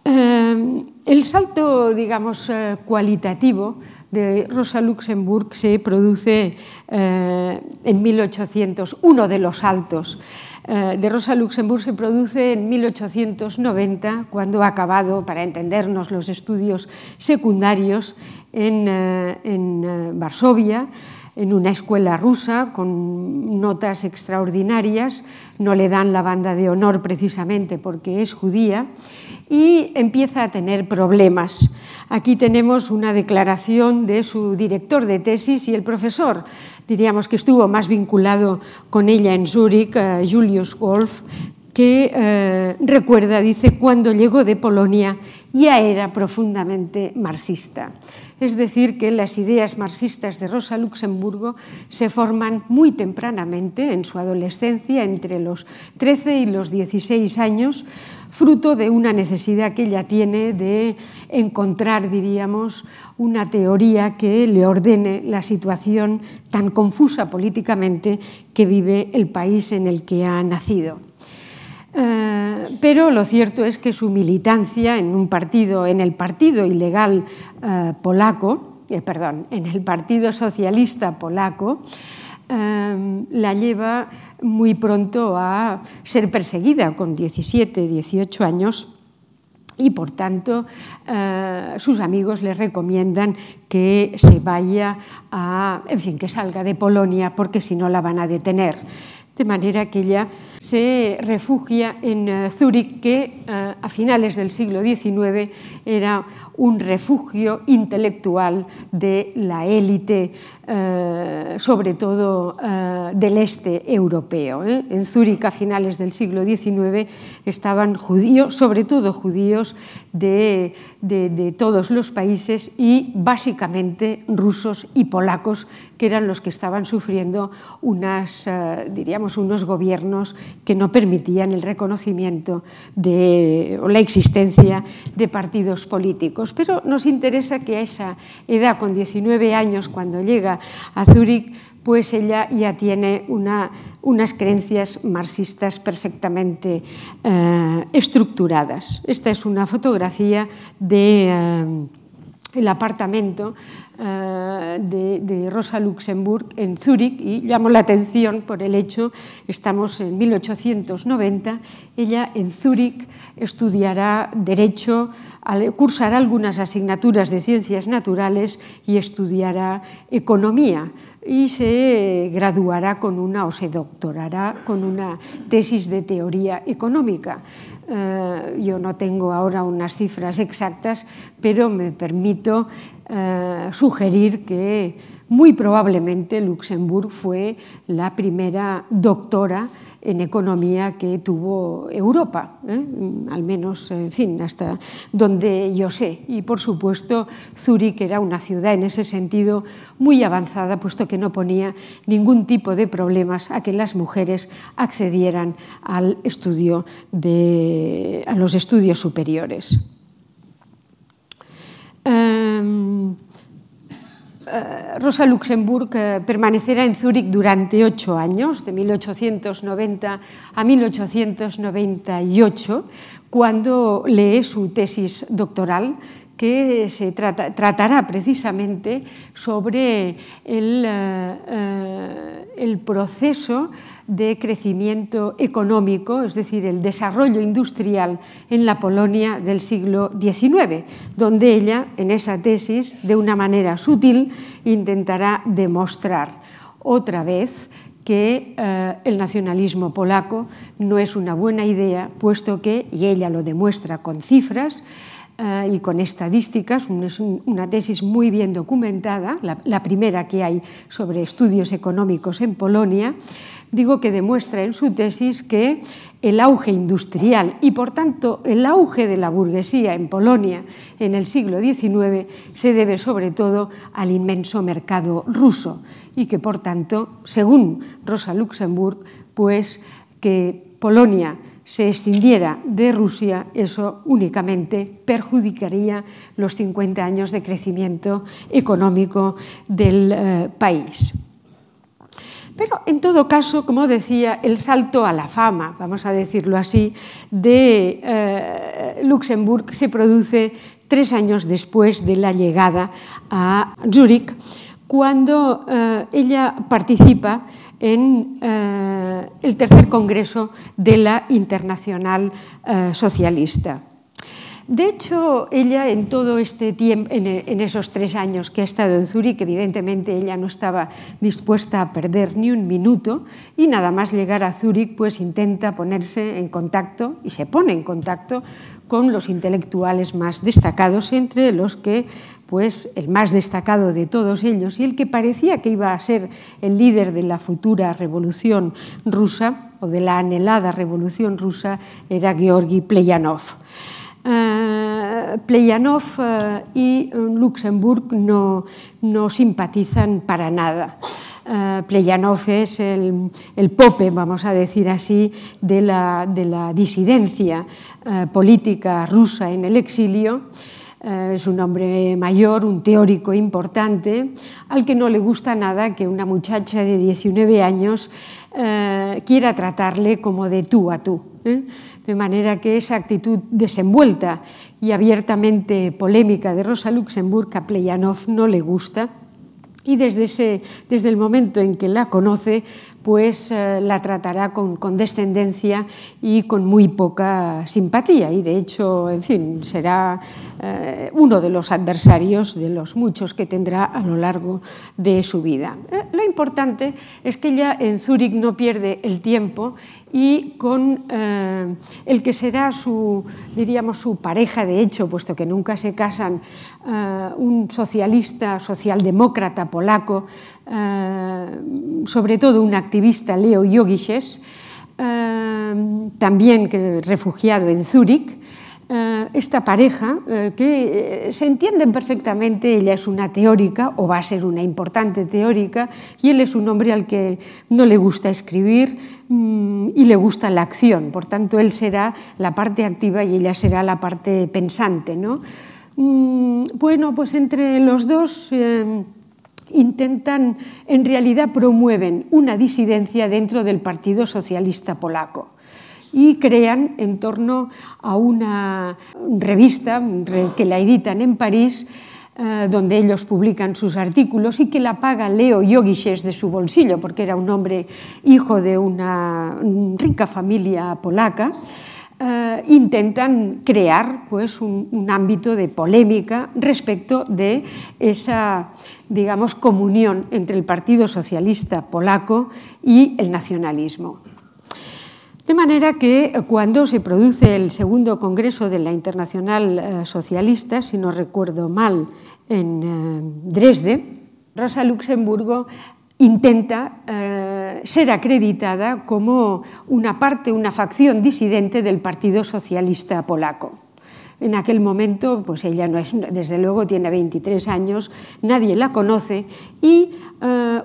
Eh, el salto, digamos, eh, cualitativo de Rosa Luxemburg se produce eh, en 1800, uno de los saltos eh, de Rosa Luxemburg se produce en 1890, cuando ha acabado, para entendernos, los estudios secundarios en, en Varsovia, en una escuela rusa con notas extraordinarias, no le dan la banda de honor precisamente porque es judía, y empieza a tener problemas. Aquí tenemos una declaración de su director de tesis y el profesor, diríamos que estuvo más vinculado con ella en Zúrich, eh, Julius Wolf, que eh, recuerda, dice, cuando llegó de Polonia ya era profundamente marxista. Es decir, que las ideas marxistas de Rosa Luxemburgo se forman muy tempranamente, en su adolescencia, entre los 13 y los 16 años, fruto de una necesidad que ella tiene de encontrar, diríamos, una teoría que le ordene la situación tan confusa políticamente que vive el país en el que ha nacido. Eh, pero lo cierto es que su militancia en un partido, en el partido ilegal eh, polaco, eh, perdón, en el Partido Socialista polaco, la lleva muy pronto a ser perseguida con 17, 18 años y por tanto sus amigos le recomiendan que se vaya a, en fin, que salga de Polonia porque si no la van a detener. De manera que ella se refugia en uh, Zúrich, que uh, a finales del siglo XIX era un refugio intelectual de la élite, uh, sobre todo del este europeo. ¿eh? En Zúrich a finales del siglo XIX estaban judíos, sobre todo judíos de todos los países y básicamente rusos y polacos, que eran los que estaban sufriendo unas, diríamos, unos gobiernos que no permitían el reconocimiento de, o la existencia de partidos políticos. Pero nos interesa que a esa edad, con 19 años, cuando llega a Zúrich, pues ella ya tiene una, unas creencias marxistas perfectamente eh, estructuradas. Esta es una fotografía del de, eh, apartamento de, de, Rosa Luxemburg en Zúrich y llamo la atención por el hecho, estamos en 1890, ella en Zúrich estudiará Derecho, cursará algunas asignaturas de Ciencias Naturales y estudiará Economía y se graduará con una o se doctorará con una tesis de teoría económica. Uh, yo no tengo ahora unas cifras exactas, pero me permito uh, sugerir que muy probablemente Luxemburg fue la primera doctora en economía que tuvo Europa, ¿eh? al menos, en fin, hasta donde yo sé. Y por supuesto, Zúrich era una ciudad en ese sentido muy avanzada, puesto que no ponía ningún tipo de problemas a que las mujeres accedieran al estudio de, a los estudios superiores. Eh, Rosa Luxemburg eh, permanecerá en Zúrich durante ocho años, de 1890 a 1898, cuando lee su tesis doctoral que se trata, tratará precisamente sobre el, uh, el proceso de crecimiento económico, es decir, el desarrollo industrial en la Polonia del siglo XIX, donde ella, en esa tesis, de una manera sutil, intentará demostrar otra vez que eh, el nacionalismo polaco no es una buena idea, puesto que, y ella lo demuestra con cifras, Uh, y con estadísticas, es un, una tesis muy bien documentada, la, primera que hay sobre estudios económicos en Polonia, digo que demuestra en su tesis que el auge industrial y por tanto el auge de la burguesía en Polonia en el siglo XIX se debe sobre todo al inmenso mercado ruso y que por tanto, según Rosa Luxemburg, pues que Polonia se escindiera de Rusia, eso únicamente perjudicaría los 50 años de crecimiento económico del eh, país. Pero en todo caso, como decía, el salto a la fama, vamos a decirlo así, de eh, Luxemburg se produce tres años después de la llegada a Zúrich, cuando eh, ella participa en eh, el tercer congreso de la Internacional eh, Socialista. De hecho, ella en todo este tiempo, en, en, esos tres años que ha estado en Zúrich, evidentemente ella no estaba dispuesta a perder ni un minuto y nada más llegar a Zúrich, pues intenta ponerse en contacto y se pone en contacto con los intelectuales más destacados, entre los que pues el más destacado de todos ellos y el que parecía que iba a ser el líder de la futura revolución rusa o de la anhelada revolución rusa era Georgi Pleyanov. Uh, Pleyanov uh, y Luxemburg no, no, simpatizan para nada. Pleyanov es el, el, pope, vamos a decir así, de la, de la disidencia política rusa en el exilio. Eh, es un hombre mayor, un teórico importante, al que no le gusta nada que una muchacha de 19 años eh, quiera tratarle como de tú a tú. ¿eh? De manera que esa actitud desenvuelta y abiertamente polémica de Rosa Luxemburg a Pleyanov no le gusta y desde, ese, desde el momento en que la conoce, pues eh, la tratará con condescendencia y con muy poca simpatía. Y de hecho, en fin, será eh, uno de los adversarios de los muchos que tendrá a lo largo de su vida. Eh, lo importante es que ella en Zúrich no pierde el tiempo y con eh, el que será su, diríamos, su pareja de hecho, puesto que nunca se casan, eh, un socialista, socialdemócrata polaco, eh, sobre todo un activista, Leo Jogiches, también refugiado en Zúrich, esta pareja, eh, que eh, se entienden perfectamente, ella es una teórica o va a ser una importante teórica y él es un hombre al que no le gusta escribir mm, y le gusta la acción, por tanto él será la parte activa y ella será la parte pensante. ¿no? Mm, bueno, pues entre los dos intentan, en realidad promueven una disidencia dentro del Partido Socialista Polaco y crean en torno a una revista que la editan en París, eh, donde ellos publican sus artículos y que la paga Leo Jogiches de su bolsillo, porque era un hombre hijo de una rica familia polaca. Eh, intentan crear pues, un, un, ámbito de polémica respecto de esa digamos, comunión entre el Partido Socialista polaco y el nacionalismo. De manera que eh, cuando se produce el segundo Congreso de la Internacional eh, Socialista, si no recuerdo mal, en eh, Dresde, Rosa Luxemburgo intenta ser acreditada como una parte, una facción disidente del Partido Socialista Polaco. En aquel momento, pues ella no es, desde luego tiene 23 años, nadie la conoce y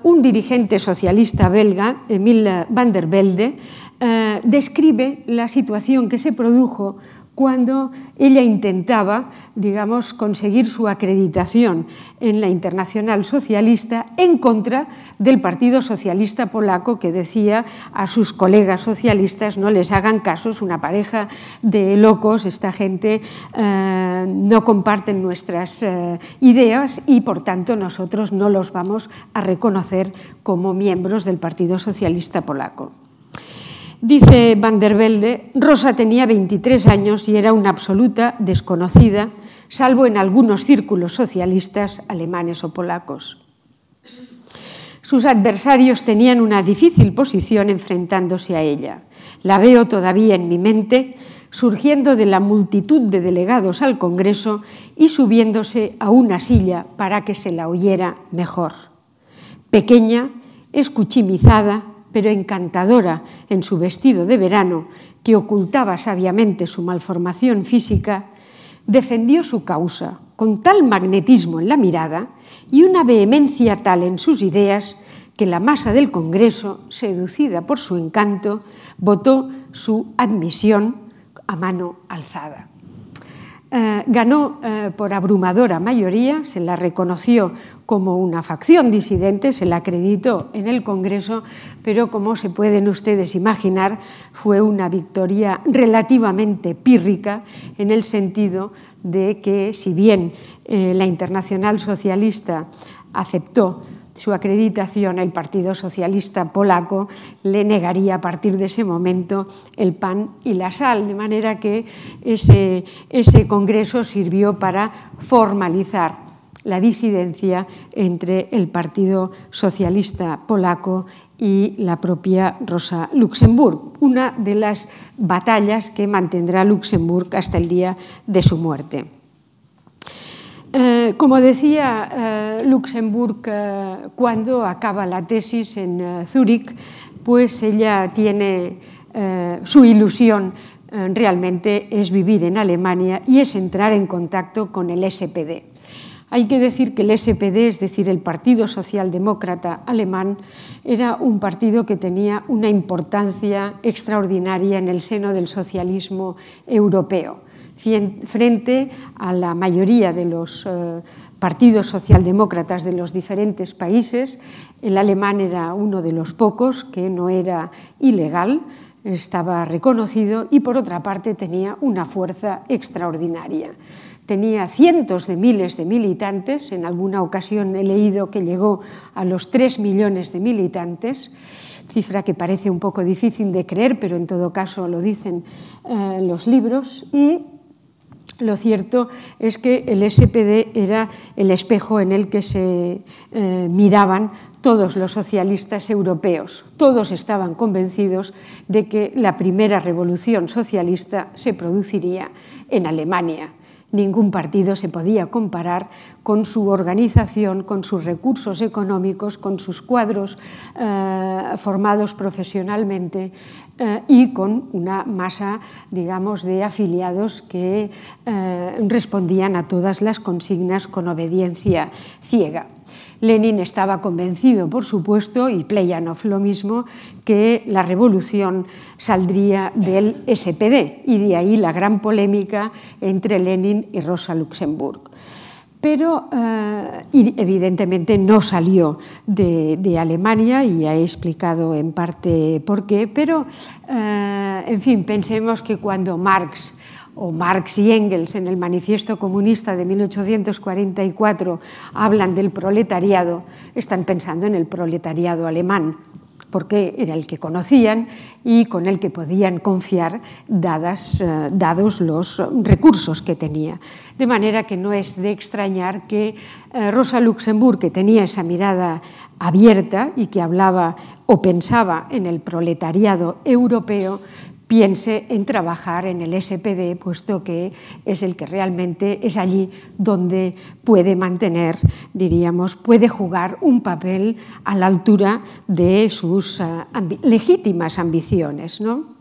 un dirigente socialista belga, Emil van der Velde, eh, describe la situación que se produjo cuando ella intentaba, digamos, conseguir su acreditación en la Internacional Socialista en contra del Partido Socialista Polaco que decía a sus colegas socialistas no les hagan caso, es una pareja de locos, esta gente eh, no comparten nuestras eh, ideas y por tanto nosotros no los vamos a reconocer como miembros del Partido Socialista Polaco. Dice Van der Velde, Rosa tenía 23 años y era una absoluta desconocida, salvo en algunos círculos socialistas alemanes o polacos. Sus adversarios tenían una difícil posición enfrentándose a ella. La veo todavía en mi mente, surgiendo de la multitud de delegados al Congreso y subiéndose a una silla para que se la oyera mejor. Pequeña, escuchimizada, pero encantadora en su vestido de verano, que ocultaba sabiamente su malformación física, defendió su causa con tal magnetismo en la mirada y una vehemencia tal en sus ideas que la masa del Congreso, seducida por su encanto, votó su admisión a mano alzada. Eh, ganó eh, por abrumadora mayoría, se la reconoció como una facción disidente, se la acreditó en el Congreso, pero como se pueden ustedes imaginar, fue una victoria relativamente pírrica en el sentido de que si bien eh, la Internacional Socialista aceptó su acreditación, el Partido Socialista Polaco le negaría a partir de ese momento el pan y la sal, de manera que ese, ese Congreso sirvió para formalizar la disidencia entre el Partido Socialista Polaco y la propia Rosa Luxemburg, una de las batallas que mantendrá Luxemburg hasta el día de su muerte. Eh, como decía eh, Luxemburg eh, cuando acaba la tesis en Zúrich, pues ella tiene su ilusión realmente es vivir en Alemania y es entrar en contacto con el SPD. Hay que decir que el SPD, es decir, el Partido Socialdemócrata Alemán, era un partido que tenía una importancia extraordinaria en el seno del socialismo europeo frente a la mayoría de los eh, partidos socialdemócratas de los diferentes países. El alemán era uno de los pocos que no era ilegal, estaba reconocido y por otra parte tenía una fuerza extraordinaria. tenía cientos de miles de militantes, en alguna ocasión he leído que llegó a los 3 millones de militantes, cifra que parece un poco difícil de creer, pero en todo caso lo dicen eh, los libros, y lo cierto es que el SPD era el espejo en el que se eh, miraban todos los socialistas europeos. Todos estaban convencidos de que la primera revolución socialista se produciría en Alemania ningún partido se podía comparar con su organización, con sus recursos económicos, con sus cuadros eh, formados profesionalmente eh, y con una masa, digamos, de afiliados que eh, respondían a todas las consignas con obediencia ciega. Lenin estaba convencido, por supuesto, y Pleyanov lo mismo, que la revolución saldría del SPD, y de ahí la gran polémica entre Lenin y Rosa Luxemburg pero eh, evidentemente no salió de, Alemania y ya he explicado en parte por qué, pero eh, en fin, pensemos que cuando Marx o Marx y Engels en el Manifiesto Comunista de 1844 hablan del proletariado, están pensando en el proletariado alemán, porque era el que conocían y con el que podían confiar dadas, eh, dados los recursos que tenía. De manera que no es de extrañar que eh, Rosa Luxemburg, que tenía esa mirada abierta y que hablaba o pensaba en el proletariado europeo, piense en trabajar en el SPD, puesto que es el que realmente es allí donde puede mantener, diríamos, puede jugar un papel a la altura de sus uh, legítimas ambiciones. ¿no?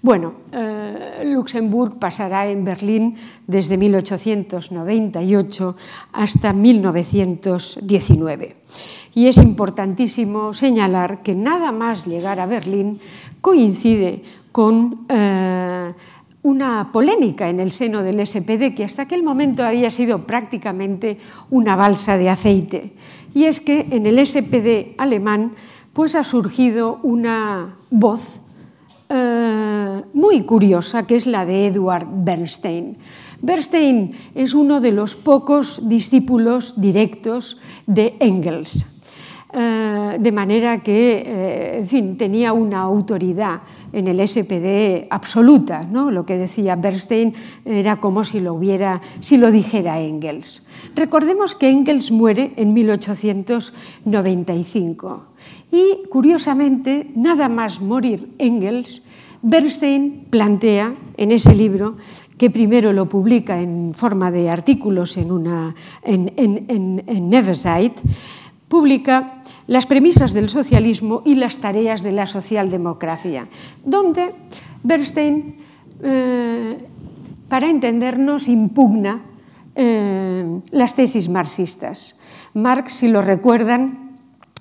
Bueno, eh, Luxemburg pasará en Berlín desde 1898 hasta 1919. Y es importantísimo señalar que nada más llegar a Berlín coincide con eh, una polémica en el seno del SPD que hasta aquel momento había sido prácticamente una balsa de aceite. Y es que en el SPD alemán pues ha surgido una voz eh, muy curiosa, que es la de Edward Bernstein. Bernstein es uno de los pocos discípulos directos de Engels. Eh, de manera que, eh, en fin, tenía una autoridad en el SPD absoluta, ¿no? Lo que decía Bernstein era como si lo hubiera, si lo dijera Engels. Recordemos que Engels muere en 1895 y, curiosamente, nada más morir Engels, Bernstein plantea en ese libro que primero lo publica en forma de artículos en, una, en, en, publica las premisas del socialismo y las tareas de la socialdemocracia, donde Bernstein, eh, para entendernos, impugna eh, las tesis marxistas. Marx, si lo recuerdan,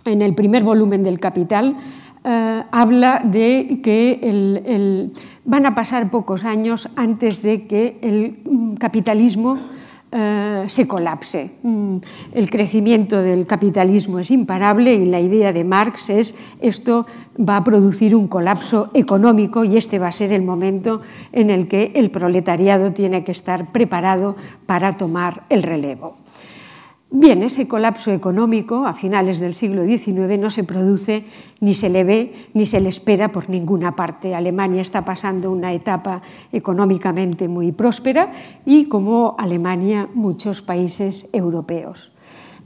en el primer volumen del Capital, eh, habla de que van a pasar pocos años antes de que el capitalismo eh, se colapse. Mm, el crecimiento del capitalismo es imparable y la idea de Marx es esto va a producir un colapso económico y este va a ser el momento en el que el proletariado tiene que estar preparado para tomar el relevo. Bien, ese colapso económico a finales del siglo XIX no se produce, ni se le ve, ni se le espera por ninguna parte. Alemania está pasando una etapa económicamente muy próspera y, como Alemania, muchos países europeos.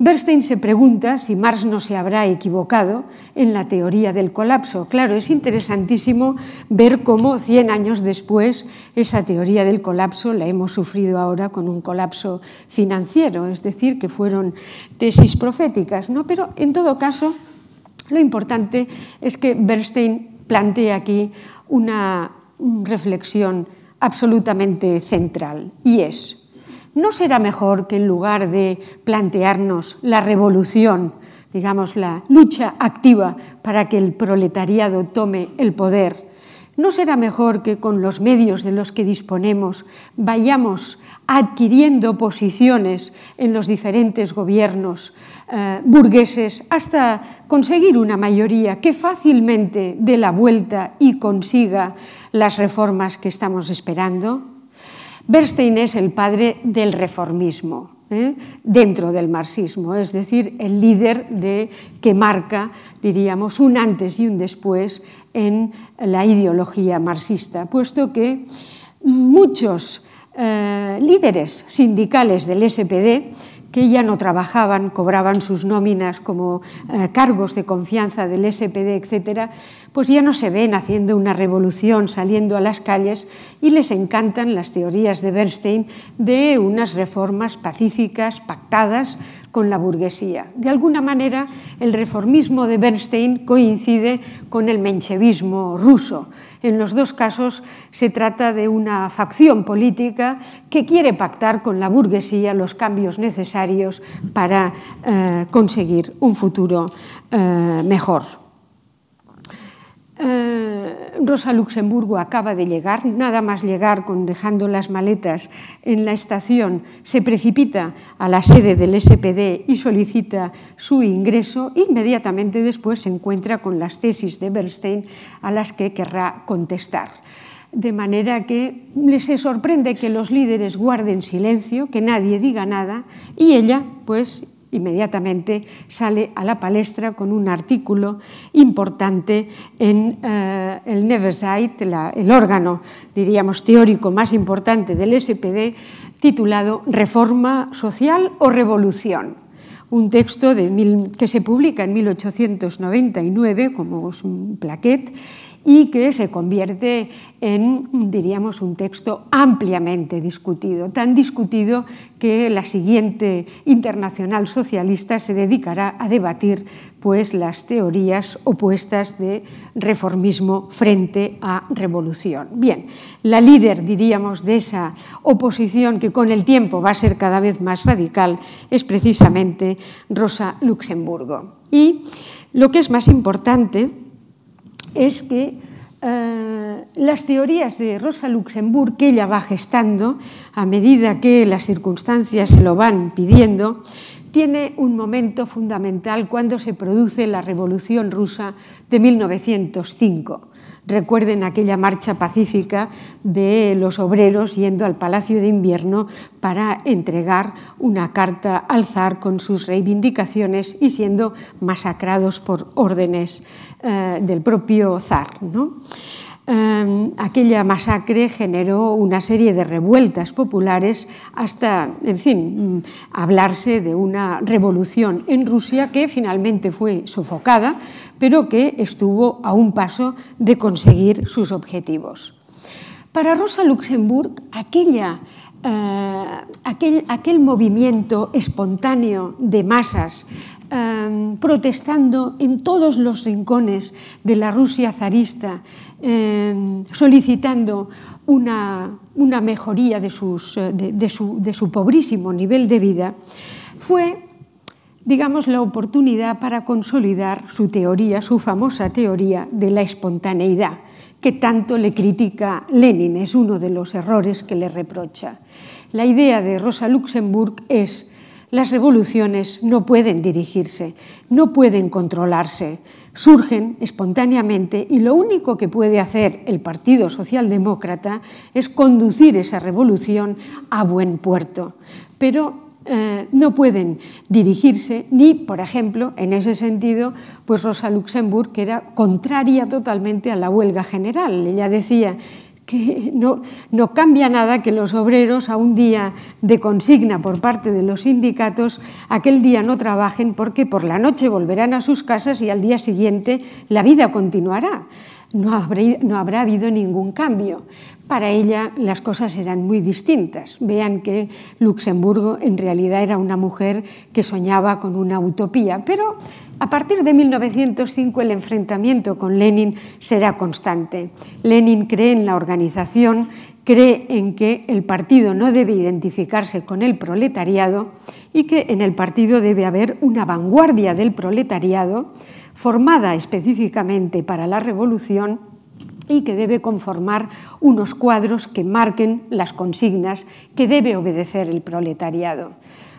Bernstein se pregunta si Marx no se habrá equivocado en la teoría del colapso. Claro, es interesantísimo ver cómo 100 años después esa teoría del colapso la hemos sufrido ahora con un colapso financiero, es decir, que fueron tesis proféticas. ¿no? Pero en todo caso, lo importante es que Bernstein plantea aquí una reflexión absolutamente central y es ¿No será mejor que en lugar de plantearnos la revolución, digamos, la lucha activa para que el proletariado tome el poder, ¿No será mejor que con los medios de los que disponemos vayamos adquiriendo posiciones en los diferentes gobiernos eh, burgueses hasta conseguir una mayoría que fácilmente dé la vuelta y consiga las reformas que estamos esperando? Bernstein es el padre del reformismo. ¿eh? dentro del marxismo, es decir, el líder de, que marca, diríamos, un antes y un después en la ideología marxista, puesto que muchos eh, líderes sindicales del SPD que ya no trabajaban, cobraban sus nóminas como eh, cargos de confianza del SPD, etcétera, pues ya no se ven haciendo una revolución, saliendo a las calles y les encantan las teorías de Bernstein de unas reformas pacíficas, pactadas con la burguesía. De alguna manera, el reformismo de Bernstein coincide con el menchevismo ruso en los dos casos se trata de una facción política que quiere pactar con la burguesía los cambios necesarios para eh, conseguir un futuro eh, mejor. Eh, Rosa Luxemburgo acaba de llegar, nada más llegar con dejando las maletas en la estación, se precipita a la sede del SPD y solicita su ingreso. Inmediatamente después se encuentra con las tesis de Bernstein a las que querrá contestar. De manera que se sorprende que los líderes guarden silencio, que nadie diga nada, y ella, pues, inmediatamente sale a la palestra con un artículo importante en eh, el Neverside, el órgano, diríamos, teórico más importante del SPD, titulado Reforma social o revolución. Un texto que se publica en 1899 como un plaquet y que se convierte en, diríamos, un texto ampliamente discutido, tan discutido que la siguiente internacional socialista se dedicará a debatir pues, las teorías opuestas de reformismo frente a revolución. Bien, la líder, diríamos, de esa oposición que con el tiempo va a ser cada vez más radical es precisamente Rosa Luxemburgo. Y lo que es más importante, es que eh, las teorías de Rosa Luxemburg que ella va gestando a medida que las circunstancias se lo van pidiendo, tiene un momento fundamental cuando se produce la Revolución Rusa de 1905. Recuerden aquella marcha pacífica de los obreros yendo al Palacio de Invierno para entregar una carta al zar con sus reivindicaciones y siendo masacrados por órdenes eh, del propio zar. ¿no? Em, aquella masacre generó una serie de revueltas populares hasta, en fin, mm, hablarse de una revolución en Rusia que finalmente fue sofocada, pero que estuvo a un paso de conseguir sus objetivos. Para Rosa Luxemburg, aquella eh, aquel, aquel, movimiento espontáneo de masas eh, protestando en todos los rincones de la Rusia zarista, eh, solicitando una, una mejoría de, sus, de, de, su, de su pobrísimo nivel de vida, fue digamos, la oportunidad para consolidar su teoría, su famosa teoría de la espontaneidad, que tanto le critica Lenin, es uno de los errores que le reprocha. La idea de Rosa Luxemburg es las revoluciones no pueden dirigirse, no pueden controlarse, surgen espontáneamente y lo único que puede hacer el Partido Socialdemócrata es conducir esa revolución a buen puerto. Pero eh, no pueden dirigirse ni, por ejemplo, en ese sentido, pues Rosa Luxemburg, que era contraria totalmente a la huelga general. Ella decía que no, no, cambia nada que los obreros a un día de consigna por parte de los sindicatos, aquel día no trabajen porque por la noche volverán a sus casas y al día siguiente la vida continuará. No habrá, no habrá habido ningún cambio. Para ella las cosas eran muy distintas. Vean que Luxemburgo en realidad era una mujer que soñaba con una utopía, pero a partir de 1905 el enfrentamiento con Lenin será constante. Lenin cree en la organización, cree en que el partido no debe identificarse con el proletariado y que en el partido debe haber una vanguardia del proletariado formada específicamente para la revolución y que debe conformar unos cuadros que marquen las consignas que debe obedecer el proletariado.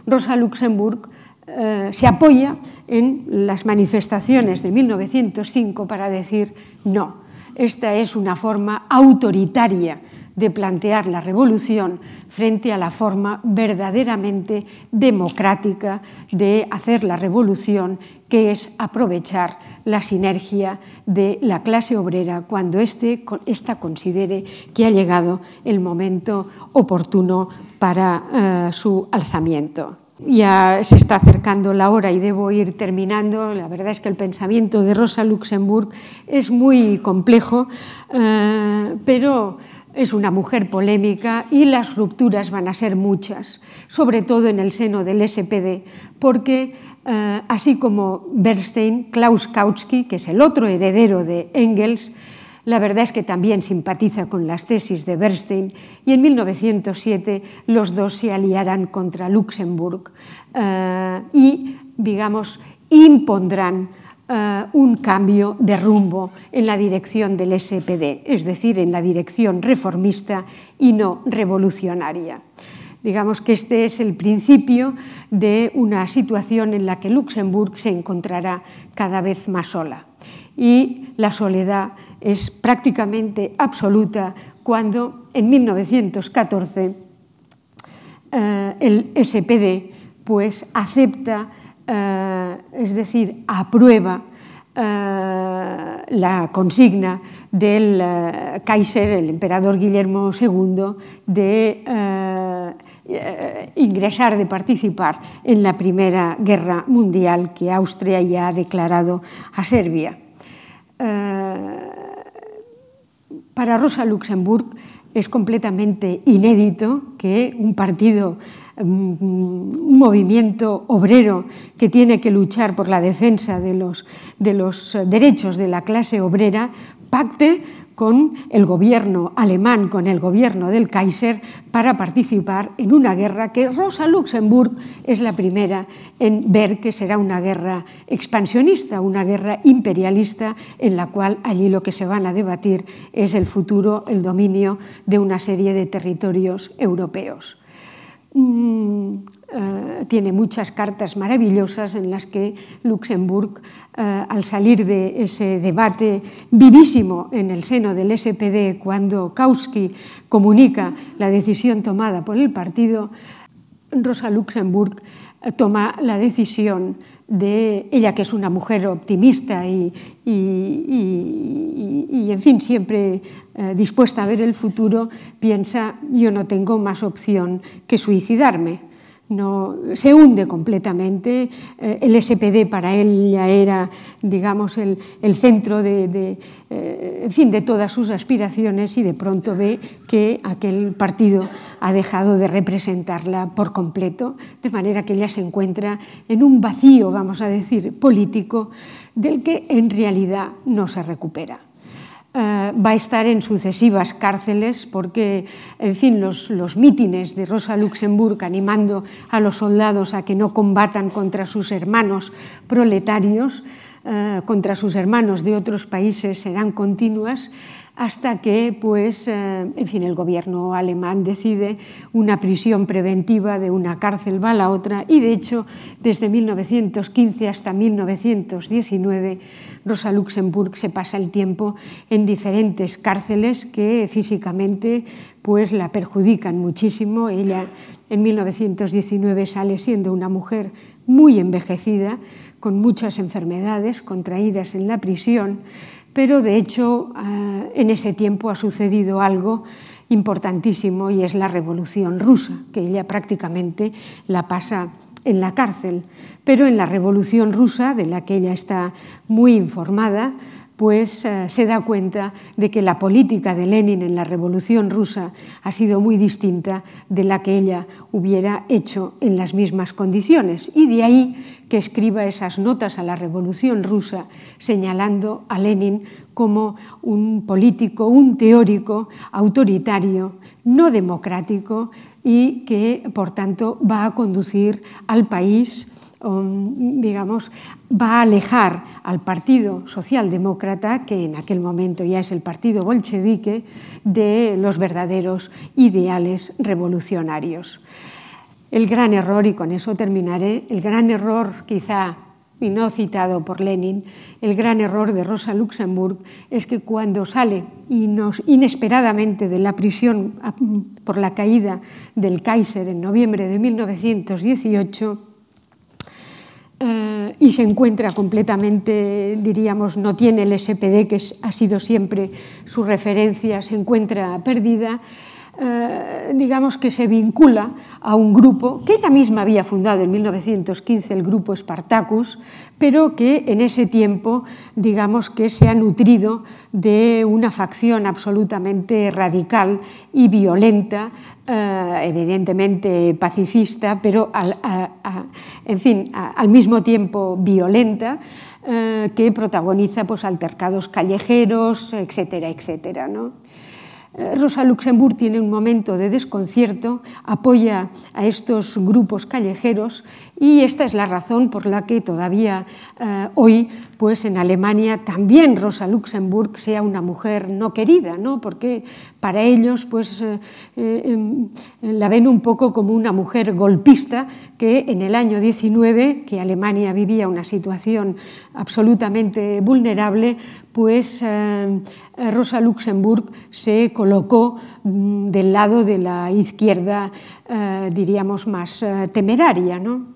Rosa Luxemburg eh, se apoya en las manifestaciones de 1905 para decir no, esta es una forma autoritaria de plantear la revolución frente a la forma verdaderamente democrática de hacer la revolución, que es aprovechar la sinergia de la clase obrera cuando ésta considere que ha llegado el momento oportuno para eh, su alzamiento. Ya se está acercando la hora y debo ir terminando. La verdad es que el pensamiento de Rosa Luxemburg es muy complejo, eh, pero es una mujer polémica y las rupturas van a ser muchas, sobre todo en el seno del SPD, porque eh, así como Bernstein, Klaus Kautsky, que es el otro heredero de Engels, la verdad es que también simpatiza con las tesis de Bernstein y en 1907 los dos se aliarán contra Luxemburg eh, y, digamos, impondrán eh, un cambio de rumbo en la dirección del SPD, es decir, en la dirección reformista y no revolucionaria. Digamos que este es el principio de una situación en la que Luxemburg se encontrará cada vez más sola. Y la soledad es prácticamente absoluta cuando en 1914 eh, el SPD pues, acepta eh, es decir, aprueba eh, la consigna del eh, Kaiser, el emperador Guillermo II, de ingresar, de participar en la Primera Guerra Mundial que Austria ya ha declarado a Serbia. para Rosa Luxemburg es completamente inédito que un partido un movimiento obrero que tiene que luchar por la defensa de los, de los derechos de la clase obrera, pacte con el gobierno alemán, con el gobierno del Kaiser, para participar en una guerra que Rosa Luxemburg es la primera en ver que será una guerra expansionista, una guerra imperialista, en la cual allí lo que se van a debatir es el futuro, el dominio de una serie de territorios europeos. Mm, eh, tiene muchas cartas maravillosas en las que Luxemburg, eh, al salir de ese debate vivísimo en el seno del SPD, cuando Kautsky comunica la decisión tomada por el partido, Rosa Luxemburg eh, toma la decisión de ella, que es una mujer optimista y, en fin, siempre dispuesta a ver el futuro, piensa, yo no tengo más opción que suicidarme no, se hunde completamente. Eh, el SPD para él ya era, digamos, el, centro de, eh, en fin, de todas sus aspiraciones y de pronto ve que aquel partido ha dejado de representarla por completo, de manera que ella se encuentra en un vacío, vamos a decir, político, del que en realidad no se recupera. Eh, va a estar en sucesivas cárceles porque, en fin, los, los, mítines de Rosa Luxemburg animando a los soldados a que no combatan contra sus hermanos proletarios, eh, contra sus hermanos de otros países serán continuas hasta que, pues, eh, en fin, el gobierno alemán decide una prisión preventiva de una cárcel va a la otra y, de hecho, desde 1915 hasta 1919 Rosa Luxemburg se pasa el tiempo en diferentes cárceles que físicamente pues la perjudican muchísimo. Ella en 1919 sale siendo una mujer muy envejecida, con muchas enfermedades contraídas en la prisión, pero de hecho ah, en ese tiempo ha sucedido algo importantísimo y es la Revolución rusa, que ella prácticamente la pasa en la cárcel. Pero en la Revolución rusa, de la que ella está muy informada, pues eh, se da cuenta de que la política de Lenin en la Revolución rusa ha sido muy distinta de la que ella hubiera hecho en las mismas condiciones. Y de ahí que escriba esas notas a la Revolución rusa señalando a Lenin como un político, un teórico autoritario, no democrático y que, por tanto, va a conducir al país digamos, va a alejar al Partido Socialdemócrata, que en aquel momento ya es el partido bolchevique, de los verdaderos ideales revolucionarios. El gran error, y con eso terminaré, el gran error quizá y no citado por Lenin, el gran error de Rosa Luxemburg es que cuando sale inesperadamente de la prisión por la caída del Kaiser en noviembre de 1918, eh, y se encuentra completamente, diríamos, no tiene el SPD, que ha sido siempre su referencia, se encuentra perdida, eh, digamos que se vincula a un grupo que ella misma había fundado en 1915, el grupo Spartacus, pero que en ese tiempo, digamos que se ha nutrido de una facción absolutamente radical y violenta, eh, evidentemente pacifista, pero al, en fin, al mismo tiempo violenta, eh, que protagoniza pues, altercados callejeros, etcétera, etcétera. ¿no? Eh, Rosa Luxemburg tiene un momento de desconcierto, apoya a estos grupos callejeros y esta es la razón por la que todavía eh, hoy pues en Alemania también Rosa Luxemburg sea una mujer no querida, ¿no? porque para ellos pues, eh, em, la ven un poco como una mujer golpista que en el año 19, que Alemania vivía una situación absolutamente vulnerable, pues Rosa Luxemburg se colocó mm, del lado de la izquierda, eh, diríamos, más eh, temeraria. ¿no?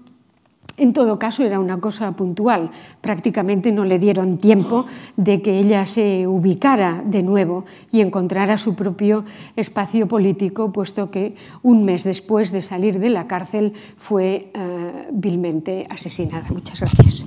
En todo caso, era una cosa puntual. Prácticamente no le dieron tiempo de que ella se ubicara de nuevo y encontrara su propio espacio político, puesto que un mes después de salir de la cárcel fue eh, vilmente asesinada. Muchas gracias.